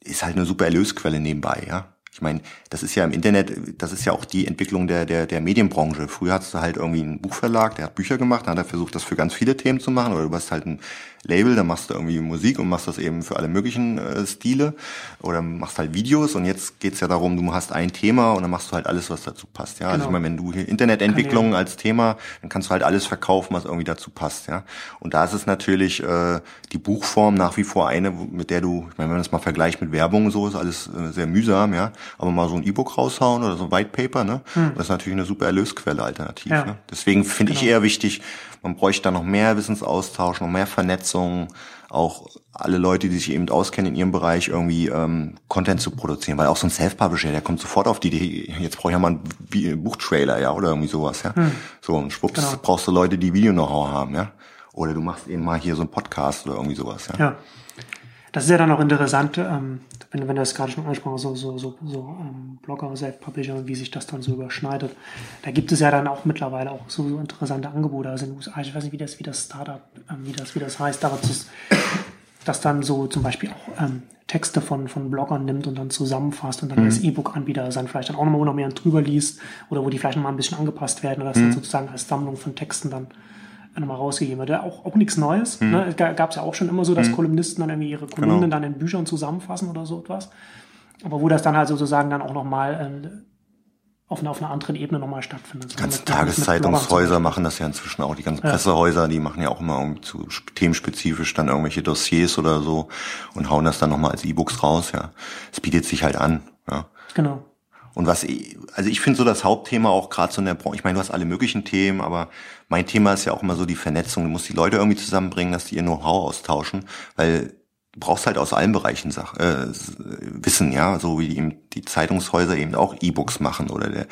ist halt eine super Erlösquelle nebenbei, ja. Ich meine, das ist ja im Internet, das ist ja auch die Entwicklung der, der, der Medienbranche. Früher hattest du halt irgendwie einen Buchverlag, der hat Bücher gemacht, dann hat er versucht, das für ganz viele Themen zu machen, oder du hast halt ein Label, dann machst du irgendwie Musik und machst das eben für alle möglichen äh, Stile oder machst halt Videos und jetzt geht's ja darum, du hast ein Thema und dann machst du halt alles, was dazu passt. Ja, genau. also ich genau. meine, wenn du hier Internetentwicklung als Thema, dann kannst du halt alles verkaufen, was irgendwie dazu passt. Ja, und da ist es natürlich äh, die Buchform nach wie vor eine, mit der du, ich meine, wenn man das mal vergleicht mit Werbung, so ist alles äh, sehr mühsam, ja, aber mal so ein E-Book raushauen oder so ein White Paper, ne, hm. das ist natürlich eine super Erlösquelle alternativ. Ja. Ne? Deswegen finde genau. ich eher wichtig, man bräuchte da noch mehr Wissensaustausch, noch mehr Vernetzung, auch alle Leute, die sich eben auskennen in ihrem Bereich, irgendwie ähm, Content zu produzieren. Weil auch so ein Self-Publisher, der kommt sofort auf die Idee, jetzt brauche ich ja mal einen Buchtrailer, ja, oder irgendwie sowas, ja. Hm. So, und schwupps genau. brauchst du Leute, die Video-Know-how haben, ja. Oder du machst eben mal hier so einen Podcast oder irgendwie sowas, ja. Ja. Das ist ja dann auch interessant, ähm, wenn, wenn du das gerade schon angesprochen hast, so, so, so, so ähm, Blogger, Self-Publisher und wie sich das dann so überschneidet. Da gibt es ja dann auch mittlerweile auch so, so interessante Angebote. Also in den USA, ich weiß nicht, wie das, wie das Startup, ähm, wie das, wie das heißt, aber das, das dann so zum Beispiel auch ähm, Texte von, von Bloggern nimmt und dann zusammenfasst und dann mhm. als E-Book-Anbieter dann vielleicht dann auch nochmal noch mehr drüber liest oder wo die vielleicht nochmal ein bisschen angepasst werden oder das mhm. dann sozusagen als Sammlung von Texten dann nochmal rausgegeben wird. Auch, auch nichts Neues. Mhm. Ne? Es gab es ja auch schon immer so, dass mhm. Kolumnisten dann irgendwie ihre Kolumnen genau. dann in Büchern zusammenfassen oder so etwas. Aber wo das dann halt sozusagen dann auch nochmal äh, auf, auf einer anderen Ebene nochmal stattfindet. Die ganzen Tageszeitungshäuser machen das ja inzwischen auch. Die ganzen ja. Pressehäuser, die machen ja auch immer zu themenspezifisch dann irgendwelche Dossiers oder so und hauen das dann nochmal als E-Books raus. Ja, Es bietet sich halt an. Ja. Genau. Und was, also ich finde so das Hauptthema auch gerade so in der Branche, ich meine, du hast alle möglichen Themen, aber mein Thema ist ja auch immer so die Vernetzung. Du musst die Leute irgendwie zusammenbringen, dass die ihr Know-how austauschen, weil du brauchst halt aus allen Bereichen Sach äh, Wissen, ja, so wie eben die Zeitungshäuser eben auch E-Books machen oder der,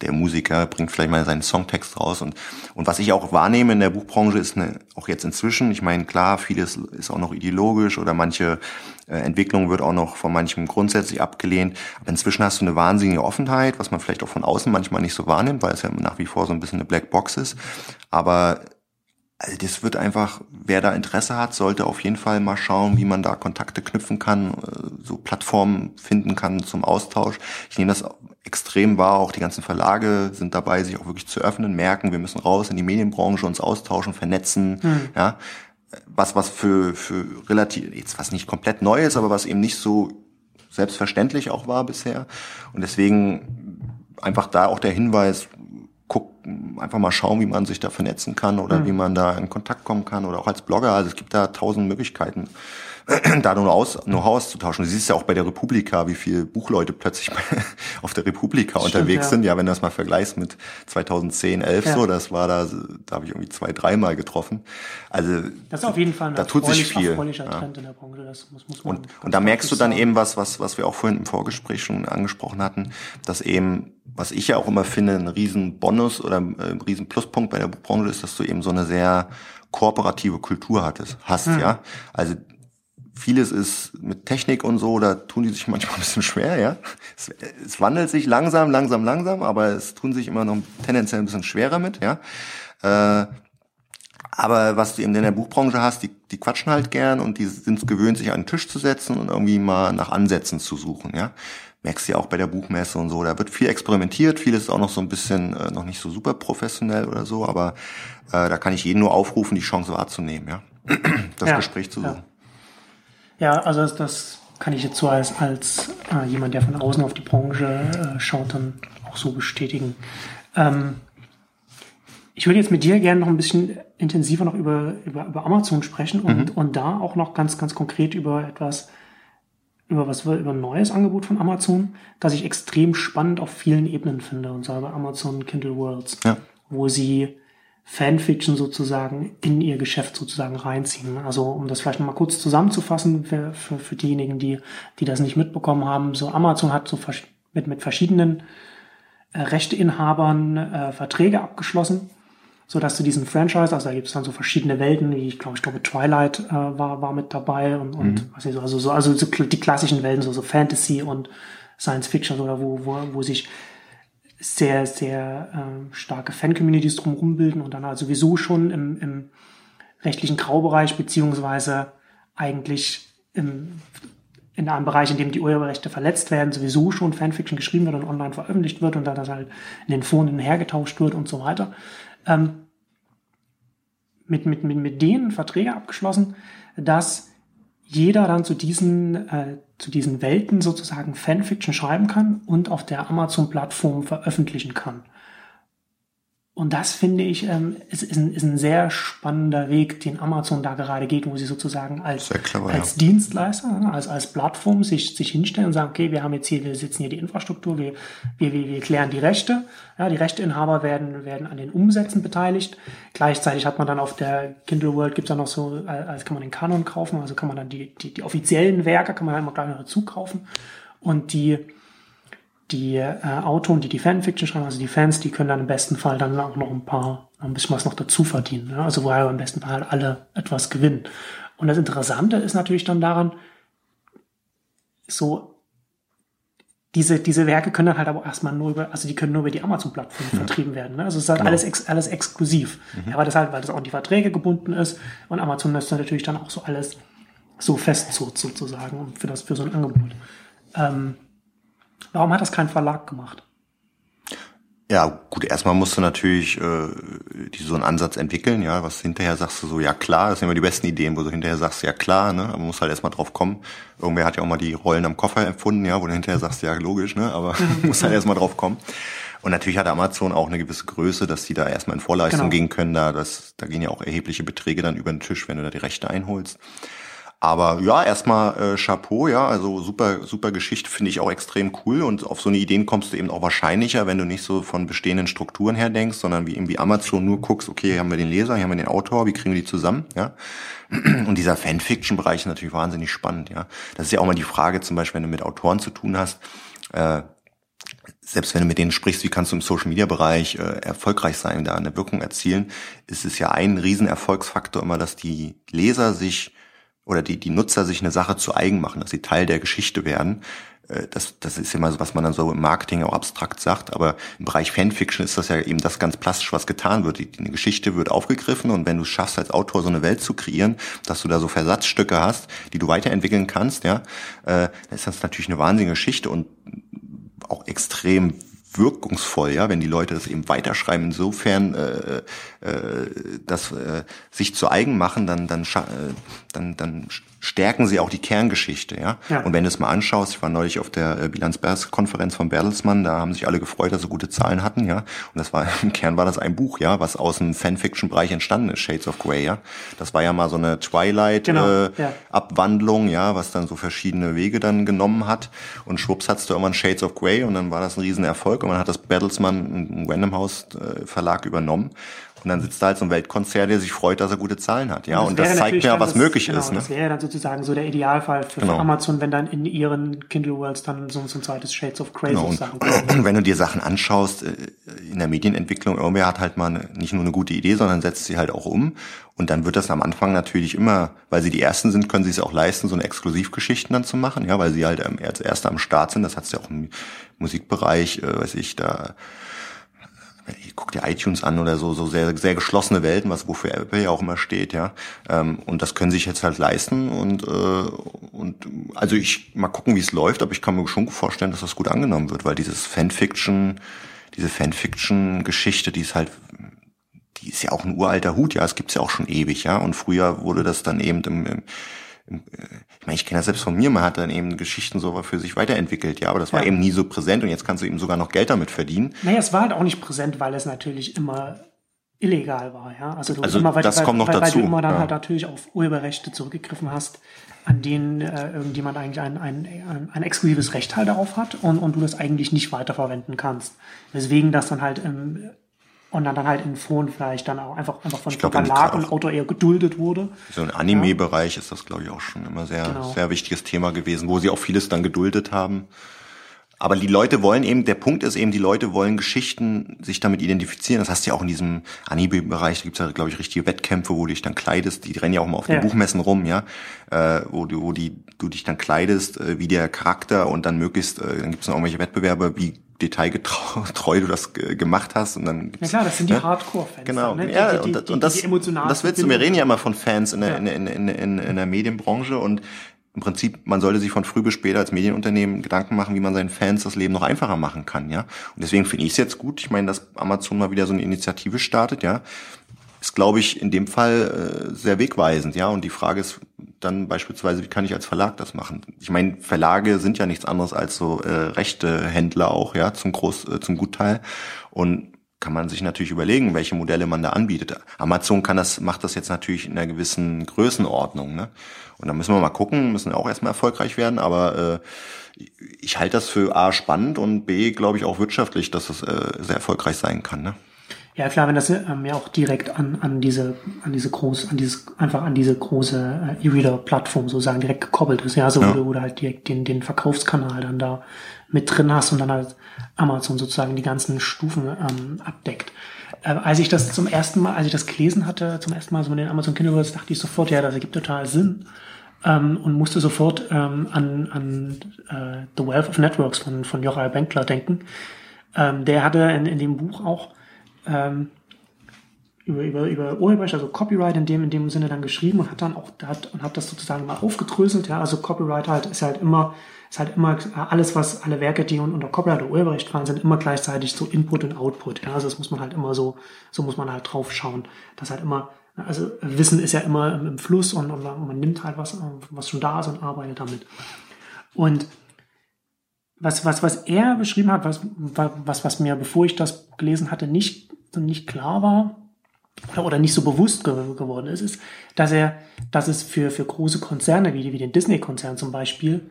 der Musiker bringt vielleicht mal seinen Songtext raus und und was ich auch wahrnehme in der Buchbranche ist eine, auch jetzt inzwischen, ich meine klar, vieles ist auch noch ideologisch oder manche Entwicklung wird auch noch von manchem grundsätzlich abgelehnt, aber inzwischen hast du eine wahnsinnige Offenheit, was man vielleicht auch von außen manchmal nicht so wahrnimmt, weil es ja nach wie vor so ein bisschen eine Blackbox ist, aber also das wird einfach, wer da Interesse hat, sollte auf jeden Fall mal schauen, wie man da Kontakte knüpfen kann, äh, so Plattformen finden kann zum Austausch. Ich nehme das extrem wahr, auch die ganzen Verlage sind dabei, sich auch wirklich zu öffnen, merken, wir müssen raus in die Medienbranche, uns austauschen, vernetzen, hm. ja. Was, was für, für relativ, jetzt was nicht komplett neu ist, aber was eben nicht so selbstverständlich auch war bisher. Und deswegen einfach da auch der Hinweis, guck, einfach mal schauen, wie man sich da vernetzen kann oder mhm. wie man da in Kontakt kommen kann oder auch als Blogger. Also es gibt da tausend Möglichkeiten, da nur aus, Know-how auszutauschen. Du siehst ja auch bei der Republika, wie viele Buchleute plötzlich auf der Republika Stimmt, unterwegs ja. sind. Ja, wenn du das mal vergleichst mit 2010, 11 ja. so, das war da, da habe ich irgendwie zwei, dreimal getroffen. Also das ist auf jeden Fall ein da tut sich viel. Ja. Trend in der Branche. Das muss, muss man und, und da merkst du dann sagen. eben was, was, was wir auch vorhin im Vorgespräch schon angesprochen hatten, dass eben was ich ja auch immer finde, ein riesen Bonus oder ein äh, riesen Pluspunkt bei der Buchbranche ist, dass du eben so eine sehr kooperative Kultur hattest, hast, hm. ja. Also vieles ist mit Technik und so, da tun die sich manchmal ein bisschen schwer, ja. Es, es wandelt sich langsam, langsam, langsam, aber es tun sich immer noch tendenziell ein bisschen schwerer mit, ja. Äh, aber was du eben in der Buchbranche hast, die, die quatschen halt gern und die sind gewöhnt, sich an den Tisch zu setzen und irgendwie mal nach Ansätzen zu suchen, ja. Merkst du ja auch bei der Buchmesse und so, da wird viel experimentiert, vieles ist auch noch so ein bisschen äh, noch nicht so super professionell oder so, aber äh, da kann ich jeden nur aufrufen, die Chance wahrzunehmen, ja. das ja, Gespräch zu suchen. Ja. Ja, also das, kann ich jetzt so als, als äh, jemand, der von außen auf die Branche äh, schaut, dann auch so bestätigen. Ähm, ich würde jetzt mit dir gerne noch ein bisschen intensiver noch über, über, über Amazon sprechen und, mhm. und da auch noch ganz, ganz konkret über etwas, über was wir, über ein neues Angebot von Amazon, das ich extrem spannend auf vielen Ebenen finde, und zwar bei Amazon Kindle Worlds, ja. wo sie Fanfiction sozusagen in ihr Geschäft sozusagen reinziehen. Also um das vielleicht nochmal kurz zusammenzufassen für, für, für diejenigen, die, die das nicht mitbekommen haben. So Amazon hat so mit, mit verschiedenen äh, Rechteinhabern äh, Verträge abgeschlossen, so dass du diesen Franchise, also da gibt es dann so verschiedene Welten, wie ich glaube, ich glaube Twilight äh, war, war mit dabei und, und mhm. was ich so, also so, also so die klassischen Welten, so, so Fantasy und Science Fiction oder wo, wo, wo sich sehr, sehr äh, starke Fan-Communities drumherum bilden und dann halt sowieso schon im, im rechtlichen Graubereich beziehungsweise eigentlich im, in einem Bereich, in dem die Urheberrechte verletzt werden, sowieso schon Fanfiction geschrieben wird und online veröffentlicht wird und dann das halt in den Foren hergetauscht wird und so weiter. Ähm, mit, mit, mit, mit denen Verträge abgeschlossen, dass jeder dann zu diesen, äh, zu diesen Welten sozusagen Fanfiction schreiben kann und auf der Amazon-Plattform veröffentlichen kann. Und das finde ich, ähm, ist, ist, ein, ist ein sehr spannender Weg, den Amazon da gerade geht, wo sie sozusagen als, clever, als ja. Dienstleister, ne, als, als Plattform sich, sich hinstellen und sagen, okay, wir haben jetzt hier, wir sitzen hier die Infrastruktur, wir, wir, wir, wir klären die Rechte. Ja, die Rechteinhaber werden, werden an den Umsätzen beteiligt. Gleichzeitig hat man dann auf der Kindle World gibt's dann noch so, als kann man den Kanon kaufen, also kann man dann die, die, die offiziellen Werke, kann man halt immer gleich noch dazu kaufen. Und die, die äh, Autoren, die die Fanfiction schreiben, also die Fans, die können dann im besten Fall dann auch noch ein paar, ein bisschen was noch dazu verdienen. Ja? Also wo ja im besten Fall alle etwas gewinnen. Und das Interessante ist natürlich dann daran, so diese, diese Werke können dann halt aber erstmal nur über, also die können nur über die Amazon-Plattform ja. vertrieben werden. Ne? Also es ist halt genau. alles, ex, alles exklusiv. Mhm. Weil das halt, weil das auch an die Verträge gebunden ist und Amazon lässt natürlich dann auch so alles so festzurrt sozusagen für das, für so ein Angebot. Ähm, Warum hat das kein Verlag gemacht? Ja, gut, erstmal musst du natürlich äh, die, so einen Ansatz entwickeln, ja, was hinterher sagst du so, ja klar, das sind immer die besten Ideen, wo du hinterher sagst, ja klar, ne, aber man muss halt erstmal drauf kommen. Irgendwer hat ja auch mal die Rollen am Koffer empfunden, ja, wo du hinterher sagst, ja logisch, ne, aber muss halt erstmal drauf kommen. Und natürlich hat Amazon auch eine gewisse Größe, dass die da erstmal in Vorleistung genau. gehen können, da, das, da gehen ja auch erhebliche Beträge dann über den Tisch, wenn du da die Rechte einholst. Aber ja, erstmal äh, Chapeau, ja, also super, super Geschichte, finde ich auch extrem cool. Und auf so eine Ideen kommst du eben auch wahrscheinlicher, wenn du nicht so von bestehenden Strukturen her denkst, sondern wie irgendwie Amazon nur guckst, okay, hier haben wir den Leser, hier haben wir den Autor, wie kriegen wir die zusammen, ja. Und dieser Fanfiction-Bereich ist natürlich wahnsinnig spannend, ja. Das ist ja auch mal die Frage, zum Beispiel, wenn du mit Autoren zu tun hast, äh, selbst wenn du mit denen sprichst, wie kannst du im Social Media Bereich äh, erfolgreich sein, da eine Wirkung erzielen, ist es ja ein Riesenerfolgsfaktor immer, dass die Leser sich oder die, die Nutzer sich eine Sache zu eigen machen, dass sie Teil der Geschichte werden. Äh, das, das ist immer so, was man dann so im Marketing auch abstrakt sagt, aber im Bereich Fanfiction ist das ja eben das ganz plastisch, was getan wird. Die, die Geschichte wird aufgegriffen und wenn du es schaffst, als Autor so eine Welt zu kreieren, dass du da so Versatzstücke hast, die du weiterentwickeln kannst, ja, äh, dann ist das natürlich eine wahnsinnige Geschichte und auch extrem wirkungsvoll, ja, wenn die Leute das eben weiterschreiben. Insofern, äh, äh, das äh, sich zu eigen machen, dann dann äh, dann dann stärken sie auch die Kerngeschichte, ja. ja. Und wenn du es mal anschaust, ich war neulich auf der äh, Bilanzkonferenz von Bertelsmann, da haben sich alle gefreut, dass sie gute Zahlen hatten, ja. Und das war im Kern war das ein Buch, ja, was aus dem Fanfiction-Bereich entstanden ist, Shades of Grey, ja. Das war ja mal so eine Twilight-Abwandlung, genau, äh, ja. ja, was dann so verschiedene Wege dann genommen hat. Und schwupps hattest du irgendwann Shades of Grey und dann war das ein Riesenerfolg und man hat das Bertelsmann, ein Random House äh, Verlag übernommen. Und dann sitzt da halt so ein Weltkonzert, der sich freut, dass er gute Zahlen hat. Ja, und, und das zeigt mir, was das, möglich genau, ist. Ne? Das wäre dann sozusagen so der Idealfall für, genau. Amazon, wenn dann in ihren Kindle Worlds dann so, so ein zweites Shades of Crazy genau. Sachen kommen. Wenn du dir Sachen anschaust, äh, in der Medienentwicklung, irgendwer hat halt mal nicht nur eine gute Idee, sondern setzt sie halt auch um. Und dann wird das am Anfang natürlich immer, weil sie die Ersten sind, können sie es auch leisten, so eine Exklusivgeschichten dann zu machen, ja, weil sie halt als Erste am Start sind. Das hat's ja auch im Musikbereich, äh, weiß ich, da guck dir iTunes an oder so, so sehr, sehr geschlossene Welten, was wofür Apple ja auch immer steht, ja. Ähm, und das können sich jetzt halt leisten und, äh, und also ich mal gucken, wie es läuft, aber ich kann mir schon vorstellen, dass das gut angenommen wird, weil dieses Fanfiction, diese Fanfiction-Geschichte, die ist halt, die ist ja auch ein uralter Hut, ja, es gibt's ja auch schon ewig, ja. Und früher wurde das dann eben im, im äh, ich meine, ich kenne das selbst von mir, man hat dann eben Geschichten so für sich weiterentwickelt, ja, aber das war ja. eben nie so präsent und jetzt kannst du eben sogar noch Geld damit verdienen. Naja, es war halt auch nicht präsent, weil es natürlich immer illegal war, ja. Also, du also immer, weil, das weil, kommt noch weil, dazu. Weil du immer dann ja. halt natürlich auf Urheberrechte zurückgegriffen hast, an denen äh, irgendjemand eigentlich ein, ein, ein, ein exklusives Recht halt darauf hat und, und du das eigentlich nicht weiterverwenden kannst. Weswegen das dann halt im und dann, dann halt in Phone vielleicht dann auch einfach, einfach von glaub, Verlag und Autor eher geduldet wurde. So im Anime-Bereich ist das, glaube ich, auch schon immer sehr, genau. sehr wichtiges Thema gewesen, wo sie auch vieles dann geduldet haben. Aber die Leute wollen eben, der Punkt ist eben, die Leute wollen Geschichten sich damit identifizieren. Das hast du ja auch in diesem Anime-Bereich, da gibt's ja, glaube ich, richtige Wettkämpfe, wo du dich dann kleidest, die rennen ja auch mal auf den ja. Buchmessen rum, ja, äh, wo du, wo die, du dich dann kleidest, äh, wie der Charakter und dann möglichst, äh, dann gibt's noch irgendwelche Wettbewerbe, wie detailgetreu du das gemacht hast und dann ja klar, das sind die ne? Hardcore-Fans. Genau, ne? ja, die, die, und, und das, die das willst du, wir reden ja immer von Fans in der, ja. in, in, in, in, in der Medienbranche und im Prinzip, man sollte sich von früh bis später als Medienunternehmen Gedanken machen, wie man seinen Fans das Leben noch einfacher machen kann, ja. Und deswegen finde ich es jetzt gut. Ich meine, dass Amazon mal wieder so eine Initiative startet, ja ist, glaube ich, in dem Fall äh, sehr wegweisend, ja. Und die Frage ist dann beispielsweise, wie kann ich als Verlag das machen? Ich meine, Verlage sind ja nichts anderes als so äh, rechte Händler auch, ja, zum Groß, äh, zum Gutteil. Und kann man sich natürlich überlegen, welche Modelle man da anbietet. Amazon kann das, macht das jetzt natürlich in einer gewissen Größenordnung, ne? Und da müssen wir mal gucken, müssen auch erstmal erfolgreich werden, aber äh, ich halte das für A spannend und B, glaube ich, auch wirtschaftlich, dass das äh, sehr erfolgreich sein kann, ne? Ja klar, wenn das ähm, ja auch direkt an, an diese, an diese große, an dieses, einfach an diese große äh, E-Reader-Plattform sozusagen direkt gekoppelt ist, ja, so ja. wo du halt direkt den, den Verkaufskanal dann da mit drin hast und dann halt Amazon sozusagen die ganzen Stufen ähm, abdeckt. Äh, als ich das zum ersten Mal, als ich das gelesen hatte, zum ersten Mal so mit den Amazon Kindle Words, dachte ich sofort, ja, das ergibt total Sinn. Ähm, und musste sofort ähm, an, an äh, The Wealth of Networks von, von Jochai Benkler denken. Ähm, der hatte in, in dem Buch auch ähm, über, über, über Urheberrecht, also Copyright in dem, in dem Sinne dann geschrieben und hat dann auch, hat, und hat das sozusagen mal aufgedröselt, ja, also Copyright halt ist halt immer, ist halt immer alles, was alle Werke, die unter Copyright oder Urheberrecht fallen, sind immer gleichzeitig so Input und Output, ja, also das muss man halt immer so, so muss man halt drauf schauen, dass halt immer, also Wissen ist ja immer im, im Fluss und, und man nimmt halt was, was schon da ist und arbeitet damit. Und was, was, was er beschrieben hat, was, was, was mir, bevor ich das gelesen hatte, nicht, nicht klar war, oder, oder nicht so bewusst ge geworden ist, ist, dass er, dass es für, für große Konzerne wie, wie den Disney-Konzern zum Beispiel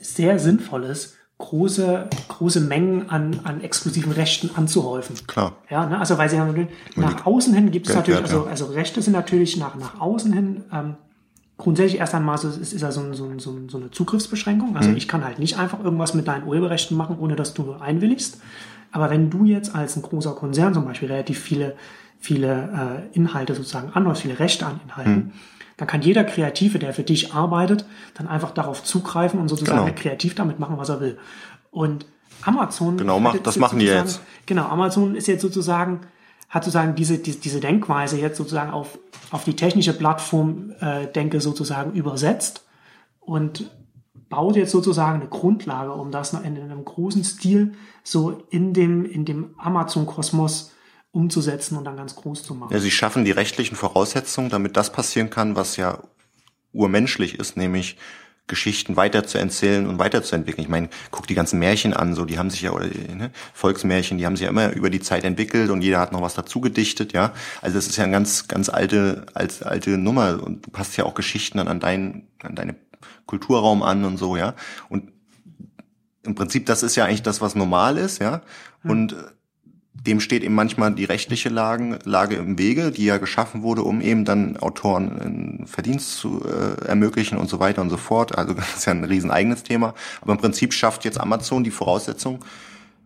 sehr sinnvoll ist, große, große Mengen an, an exklusiven Rechten anzuhäufen. Klar. Ja, ne? also weil sie haben, nach außen hin gibt es natürlich, also, also Rechte sind natürlich nach, nach außen hin ähm, grundsätzlich erst einmal ist, ist ja so, so, so, so eine Zugriffsbeschränkung. Also mhm. ich kann halt nicht einfach irgendwas mit deinen Urheberrechten machen, ohne dass du einwilligst. Aber wenn du jetzt als ein großer Konzern zum Beispiel relativ viele, viele äh, Inhalte sozusagen anhäufst, viele Rechte an Inhalten, mhm dann kann jeder Kreative, der für dich arbeitet, dann einfach darauf zugreifen und sozusagen genau. kreativ damit machen, was er will. Und Amazon. Genau, macht, das machen die jetzt. Genau, Amazon ist jetzt sozusagen, hat sozusagen diese, diese, diese Denkweise jetzt sozusagen auf, auf die technische Plattform, äh, denke sozusagen übersetzt und baut jetzt sozusagen eine Grundlage, um das in einem großen Stil so in dem, in dem Amazon-Kosmos umzusetzen und dann ganz groß zu machen. Ja, sie schaffen die rechtlichen Voraussetzungen, damit das passieren kann, was ja urmenschlich ist, nämlich Geschichten weiter zu erzählen und weiterzuentwickeln. Ich meine, guck die ganzen Märchen an, so die haben sich ja oder ne, Volksmärchen, die haben sich ja immer über die Zeit entwickelt und jeder hat noch was dazu gedichtet, ja. Also das ist ja eine ganz ganz alte als alte Nummer und du passt ja auch Geschichten dann an deinen an deine Kulturraum an und so, ja. Und im Prinzip das ist ja eigentlich das, was normal ist, ja. Und dem steht eben manchmal die rechtliche Lage, Lage im Wege, die ja geschaffen wurde, um eben dann Autoren einen Verdienst zu äh, ermöglichen und so weiter und so fort. Also das ist ja ein riesen eigenes Thema. Aber im Prinzip schafft jetzt Amazon die Voraussetzung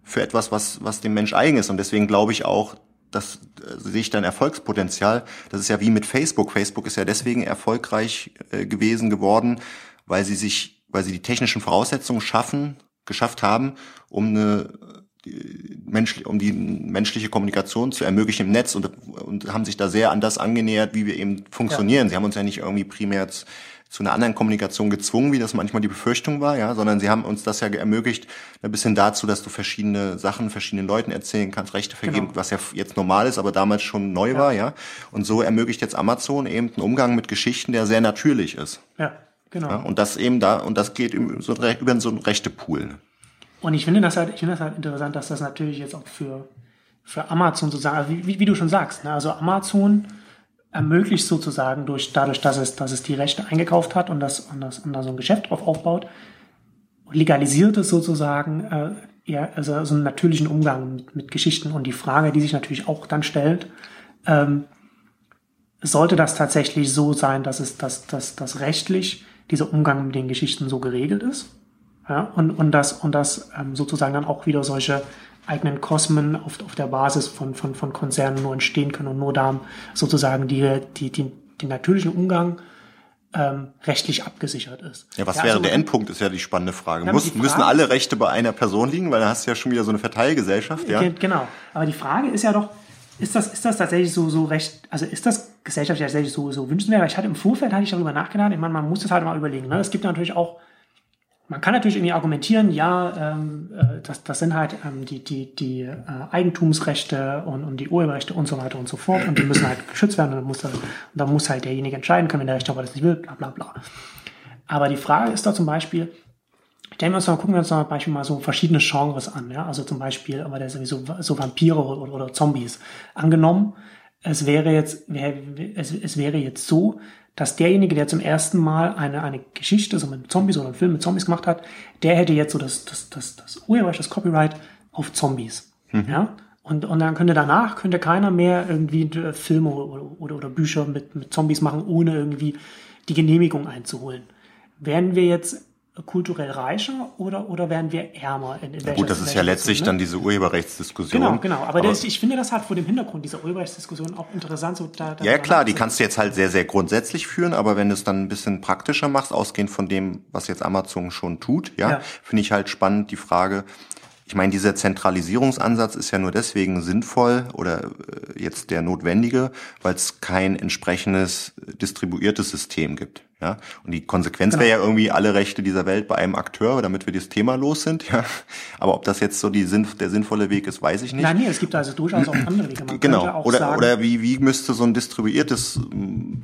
für etwas, was, was dem Mensch eigen ist. Und deswegen glaube ich auch, dass äh, sehe ich dann Erfolgspotenzial. Das ist ja wie mit Facebook. Facebook ist ja deswegen erfolgreich äh, gewesen geworden, weil sie sich, weil sie die technischen Voraussetzungen schaffen, geschafft haben, um eine menschlich, um die menschliche Kommunikation zu ermöglichen im Netz und, und haben sich da sehr an das angenähert, wie wir eben funktionieren. Ja. Sie haben uns ja nicht irgendwie primär zu, zu einer anderen Kommunikation gezwungen, wie das manchmal die Befürchtung war, ja, sondern sie haben uns das ja ermöglicht, ein bisschen dazu, dass du verschiedene Sachen verschiedenen Leuten erzählen kannst, Rechte vergeben, genau. was ja jetzt normal ist, aber damals schon neu ja. war, ja. Und so ermöglicht jetzt Amazon eben einen Umgang mit Geschichten, der sehr natürlich ist. Ja, genau. Ja, und das eben da, und das geht über so, über so einen Rechtepool. Und ich finde das halt, ich finde das halt interessant, dass das natürlich jetzt auch für, für Amazon sozusagen, also wie, wie du schon sagst, ne, also Amazon ermöglicht sozusagen durch, dadurch, dass es, dass es die Rechte eingekauft hat und das, und das, und da so ein Geschäft drauf aufbaut, legalisiert es sozusagen, äh, ja, also so einen natürlichen Umgang mit, mit Geschichten und die Frage, die sich natürlich auch dann stellt, ähm, sollte das tatsächlich so sein, dass es, dass, dass, dass rechtlich dieser Umgang mit den Geschichten so geregelt ist? Ja, und, und das, und das ähm, sozusagen dann auch wieder solche eigenen Kosmen auf, auf der Basis von, von, von Konzernen nur entstehen können und nur da sozusagen die, die, die, den natürlichen Umgang ähm, rechtlich abgesichert ist. Ja, was ja, wäre also, der Endpunkt, ist ja die spannende Frage. Muss, Frage müssen alle Rechte bei einer Person liegen, weil dann hast du ja schon wieder so eine Verteilgesellschaft, ja? Genau. Aber die Frage ist ja doch, ist das, ist das tatsächlich so, so recht, also ist das gesellschaftlich tatsächlich so, so wünschenswert? Ich hatte im Vorfeld, hatte ich darüber nachgedacht, ich meine, man muss das halt mal überlegen, ne? Es gibt natürlich auch man kann natürlich irgendwie argumentieren, ja, ähm, äh, das, das sind halt ähm, die, die, die äh, Eigentumsrechte und, und die Urheberrechte und so weiter und so fort und die müssen halt geschützt werden und dann muss, da, und dann muss halt derjenige entscheiden können, wenn der Rechthaber das nicht will, bla bla bla. Aber die Frage ist doch zum Beispiel, stellen wir uns mal, gucken wir uns zum Beispiel mal so verschiedene Genres an, ja, also zum Beispiel, aber der sowieso so Vampire oder, oder Zombies. Angenommen, es wäre jetzt, wär, es, es wäre jetzt so, dass derjenige, der zum ersten Mal eine, eine Geschichte, so mit Zombies oder einen Film mit Zombies gemacht hat, der hätte jetzt so das, das, das, das Urheberrecht, das Copyright auf Zombies. Mhm. Ja? Und, und dann könnte danach könnte keiner mehr irgendwie Filme oder, oder, oder Bücher mit, mit Zombies machen, ohne irgendwie die Genehmigung einzuholen. Wären wir jetzt kulturell reicher oder, oder werden wir ärmer? In, in welcher, Gut, das ist ja letztlich ne? dann diese Urheberrechtsdiskussion. Genau, genau. Aber, aber das, ich finde das halt vor dem Hintergrund dieser Urheberrechtsdiskussion auch interessant. So da, da ja, klar, die kannst du jetzt halt sehr, sehr grundsätzlich führen, aber wenn du es dann ein bisschen praktischer machst, ausgehend von dem, was jetzt Amazon schon tut, ja, ja. finde ich halt spannend die Frage, ich meine, dieser Zentralisierungsansatz ist ja nur deswegen sinnvoll oder äh, jetzt der notwendige, weil es kein entsprechendes distribuiertes System gibt. Ja, und die Konsequenz genau. wäre ja irgendwie alle Rechte dieser Welt bei einem Akteur, damit wir das Thema los sind. Ja, aber ob das jetzt so die der sinnvolle Weg ist, weiß ich nicht. Nein, nee, es gibt also durchaus auch andere Wege. Man genau. oder sagen, oder wie wie müsste so ein distribuiertes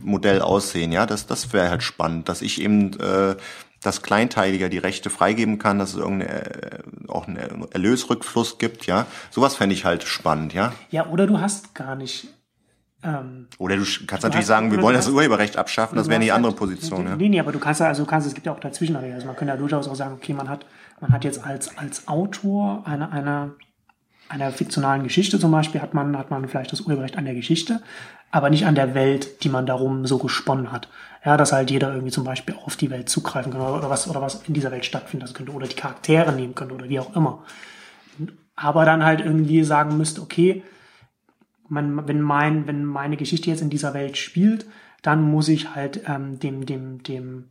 Modell aussehen? Ja, das das wäre halt spannend, dass ich eben äh, das kleinteiliger die Rechte freigeben kann, dass es irgendeine, äh, auch einen Erlösrückfluss gibt, ja. Sowas fände ich halt spannend, ja. Ja, oder du hast gar nicht ähm, Oder du kannst du natürlich sagen, wir wollen das Urheberrecht abschaffen, das wäre eine andere Position. Ja. Nee, nee, aber du kannst ja, also du kannst, es gibt ja auch dazwischen, also man könnte ja durchaus auch sagen, okay, man hat, man hat jetzt als, als Autor einer, einer, einer fiktionalen Geschichte zum Beispiel, hat man, hat man vielleicht das Urheberrecht an der Geschichte, aber nicht an der Welt, die man darum so gesponnen hat. Ja, dass halt jeder irgendwie zum Beispiel auf die Welt zugreifen kann oder was, oder was in dieser Welt stattfinden könnte oder die Charaktere nehmen könnte oder wie auch immer. Aber dann halt irgendwie sagen müsste, okay, man, wenn, mein, wenn meine Geschichte jetzt in dieser Welt spielt, dann muss ich halt ähm, dem, dem, dem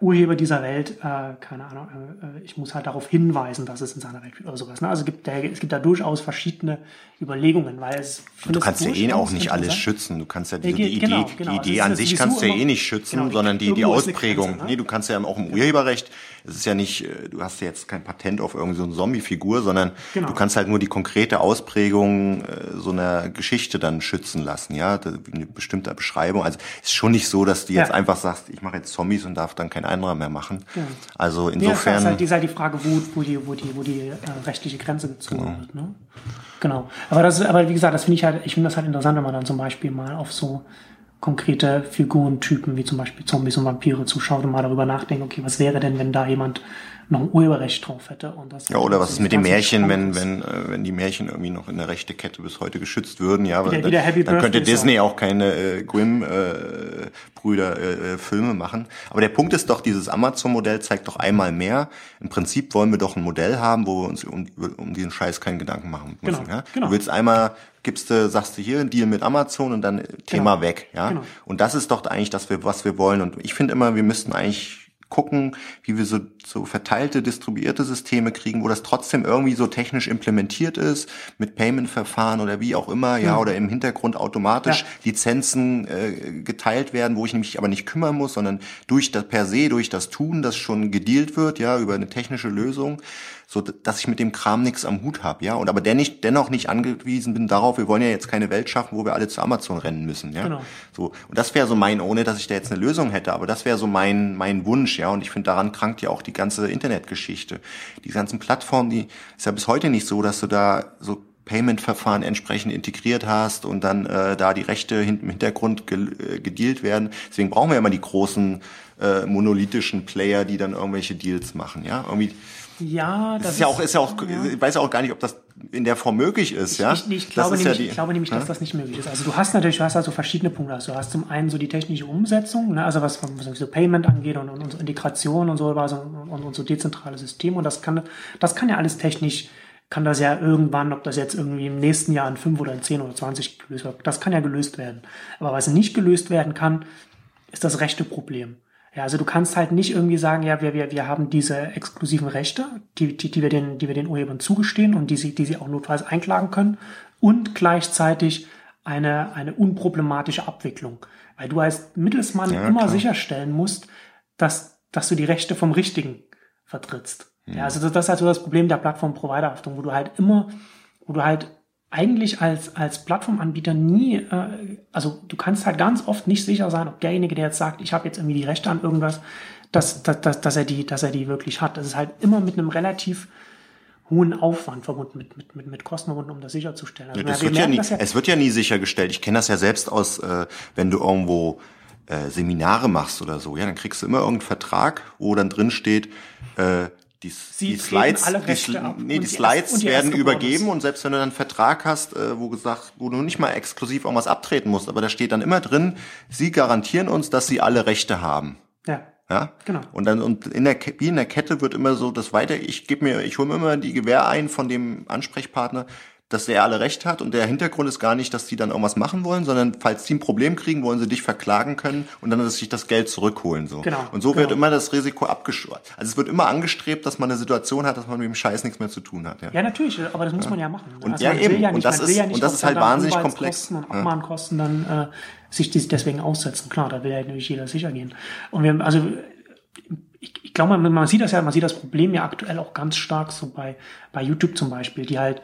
Urheber dieser Welt, äh, keine Ahnung, äh, ich muss halt darauf hinweisen, dass es in seiner Welt oder sowas. Ne? Also es gibt, da, es gibt da durchaus verschiedene Überlegungen, weil es Du kannst ja eh auch nicht alles schützen. Du kannst ja die, die Idee, genau, genau. die Idee also an sich kannst du ja eh nicht schützen, genau, sondern die, die Ausprägung. Grenze, ne? Nee, du kannst ja auch im Urheberrecht, es ist ja nicht, äh, du hast ja jetzt kein Patent auf irgendeine so Zombie-Figur, sondern genau. du kannst halt nur die konkrete Ausprägung äh, so einer Geschichte dann schützen lassen, ja, eine bestimmte Beschreibung. Also es ist schon nicht so, dass du jetzt ja. einfach sagst, ich mache jetzt Zombies und darf dann kein anderer mehr machen. Ja. Also insofern. Ja, ist halt, ist halt die Frage, wo, wo die, wo die, wo die äh, rechtliche Grenze gezogen genau. wird. Ne? Genau. Aber das ist, aber wie gesagt, das finde ich halt, ich finde das halt interessant, wenn man dann zum Beispiel mal auf so konkrete Figurentypen wie zum Beispiel Zombies und Vampire zuschaut und mal darüber nachdenkt, okay, was wäre denn, wenn da jemand noch ein Urheberrecht drauf hätte. Und das ja, oder was ist mit den Märchen, wenn, wenn, äh, wenn die Märchen irgendwie noch in der rechte Kette bis heute geschützt würden, ja, wieder, wieder dann, dann könnte Disney auch keine äh, Grimm-Brüder äh, äh, Filme machen. Aber der Punkt ist doch, dieses Amazon-Modell zeigt doch einmal mehr, im Prinzip wollen wir doch ein Modell haben, wo wir uns um, um diesen Scheiß keinen Gedanken machen müssen. Genau, ja? genau. Du willst einmal gibst du, sagst du hier ein Deal mit Amazon und dann Thema genau. weg, ja. Genau. Und das ist doch eigentlich das, was wir wollen. Und ich finde immer, wir müssten eigentlich gucken, wie wir so, so verteilte, distribuierte Systeme kriegen, wo das trotzdem irgendwie so technisch implementiert ist, mit Payment-Verfahren oder wie auch immer, ja, mhm. oder im Hintergrund automatisch ja. Lizenzen äh, geteilt werden, wo ich mich aber nicht kümmern muss, sondern durch das per se, durch das Tun, das schon gedealt wird, ja, über eine technische Lösung so dass ich mit dem Kram nichts am Hut habe, ja, und aber der nicht, dennoch nicht angewiesen bin darauf, wir wollen ja jetzt keine Welt schaffen, wo wir alle zu Amazon rennen müssen, ja. Genau. So und das wäre so mein, ohne dass ich da jetzt eine Lösung hätte, aber das wäre so mein mein Wunsch, ja, und ich finde daran krankt ja auch die ganze Internetgeschichte, die ganzen Plattformen, die ist ja bis heute nicht so, dass du da so Payment-Verfahren entsprechend integriert hast und dann äh, da die Rechte im Hintergrund ge äh, gedealt werden. Deswegen brauchen wir immer die großen äh, monolithischen Player, die dann irgendwelche Deals machen. Ja, irgendwie ja, das, das ist ja auch, ist ja auch, ja. ich weiß auch gar nicht, ob das in der Form möglich ist, ich, ja. Ich, ich, glaube, nämlich, ja die, ich glaube nämlich, dass das nicht möglich ist. Also du hast natürlich, du hast also verschiedene Punkte. Also du hast zum einen so die technische Umsetzung, ne, also was, was so Payment angeht und, und, und Integration und so, also, und, und so dezentrale Systeme. Und das kann, das kann ja alles technisch, kann das ja irgendwann, ob das jetzt irgendwie im nächsten Jahr in fünf oder in zehn oder zwanzig gelöst wird, das kann ja gelöst werden. Aber was nicht gelöst werden kann, ist das rechte Problem. Ja, also du kannst halt nicht irgendwie sagen, ja, wir, wir, wir haben diese exklusiven Rechte, die, die, die, wir den, die wir den Urhebern zugestehen und die sie, die sie auch notfalls einklagen können und gleichzeitig eine, eine unproblematische Abwicklung. Weil du als Mittelsmann ja, immer klar. sicherstellen musst, dass, dass du die Rechte vom Richtigen vertrittst. Ja, ja also das, das ist halt so das Problem der Plattform-Provider-Haftung, wo du halt immer, wo du halt eigentlich als, als Plattformanbieter nie, äh, also du kannst halt ganz oft nicht sicher sein, ob derjenige, der jetzt sagt, ich habe jetzt irgendwie die Rechte an irgendwas, dass, dass, dass, dass, er die, dass er die wirklich hat. Das ist halt immer mit einem relativ hohen Aufwand verbunden, mit, mit, mit, mit Kosten verbunden, um das sicherzustellen. Also, ja, das wird ja nie, ja es wird ja nie sichergestellt. Ich kenne das ja selbst aus, äh, wenn du irgendwo äh, Seminare machst oder so, ja, dann kriegst du immer irgendeinen Vertrag, wo dann drin steht, äh, die, die Slides, die, nee, die, Slides die werden übergeben und selbst wenn du dann einen Vertrag hast, äh, wo gesagt, wo du nicht mal exklusiv irgendwas abtreten musst, aber da steht dann immer drin, sie garantieren uns, dass sie alle Rechte haben. Ja. Ja, genau. Und dann und in der wie in der Kette wird immer so das weiter. Ich gebe mir, ich hole mir immer die Gewähr ein von dem Ansprechpartner dass der alle recht hat und der Hintergrund ist gar nicht, dass die dann irgendwas machen wollen, sondern falls die ein Problem kriegen, wollen sie dich verklagen können und dann sich das Geld zurückholen so. Genau, und so genau. wird immer das Risiko abgeschwört. Also es wird immer angestrebt, dass man eine Situation hat, dass man mit dem Scheiß nichts mehr zu tun hat. Ja, ja natürlich, aber das muss ja. man ja machen. Und also ja eben, ja nicht, und das ist, ja nicht, und das ist halt wahnsinnig komplex. Und Abmahnkosten dann äh, sich deswegen aussetzen. Klar, da will ja natürlich jeder sicher gehen. Und wir, also ich, ich glaube, man, man sieht das ja, man sieht das Problem ja aktuell auch ganz stark so bei, bei YouTube zum Beispiel, die halt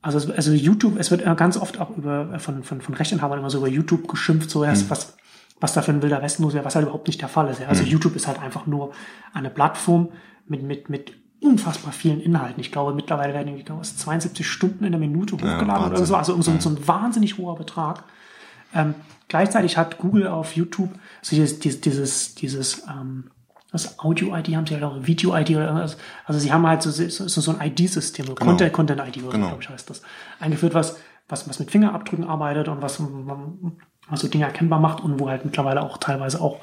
also, also YouTube, es wird ganz oft auch über, von, von, von Rechteinhabern immer so über YouTube geschimpft, so erst, mhm. was, was da für ein wilder Westen los wäre, was halt überhaupt nicht der Fall ist. Also mhm. YouTube ist halt einfach nur eine Plattform mit, mit, mit unfassbar vielen Inhalten. Ich glaube, mittlerweile werden irgendwie glaube, 72 Stunden in der Minute hochgeladen Ja, oder so. Also so, so ein wahnsinnig hoher Betrag. Ähm, gleichzeitig hat Google auf YouTube so dieses, dieses, dieses, dieses ähm, das Audio-ID haben sie halt auch, Video-ID oder irgendwas. Also sie haben halt so, so, so ein ID-System, so Genau. Content, Content-ID, oder Genau. glaube ich, heißt das, eingeführt, was, was, was mit Fingerabdrücken arbeitet und was, was so Dinge erkennbar macht und wo halt mittlerweile auch teilweise auch,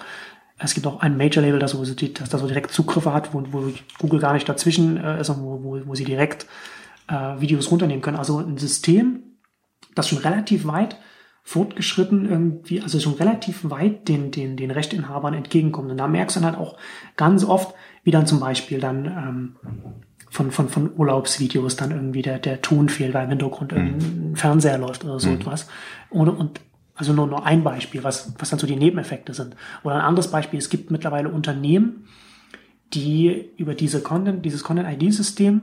es gibt auch ein Major-Label, das, so, das da so direkt Zugriffe hat, wo, wo Google gar nicht dazwischen äh, ist und wo, wo, wo sie direkt äh, Videos runternehmen können. Also ein System, das schon relativ weit fortgeschritten irgendwie, also schon relativ weit den, den, den Rechtinhabern entgegenkommt. Und da merkst du dann halt auch ganz oft, wie dann zum Beispiel dann ähm, von, von, von Urlaubsvideos dann irgendwie der, der Ton fehlt, weil im Hintergrund irgendein Fernseher läuft oder so etwas. Und, und also nur, nur ein Beispiel, was, was dann so die Nebeneffekte sind. Oder ein anderes Beispiel, es gibt mittlerweile Unternehmen, die über diese Content, dieses Content-ID-System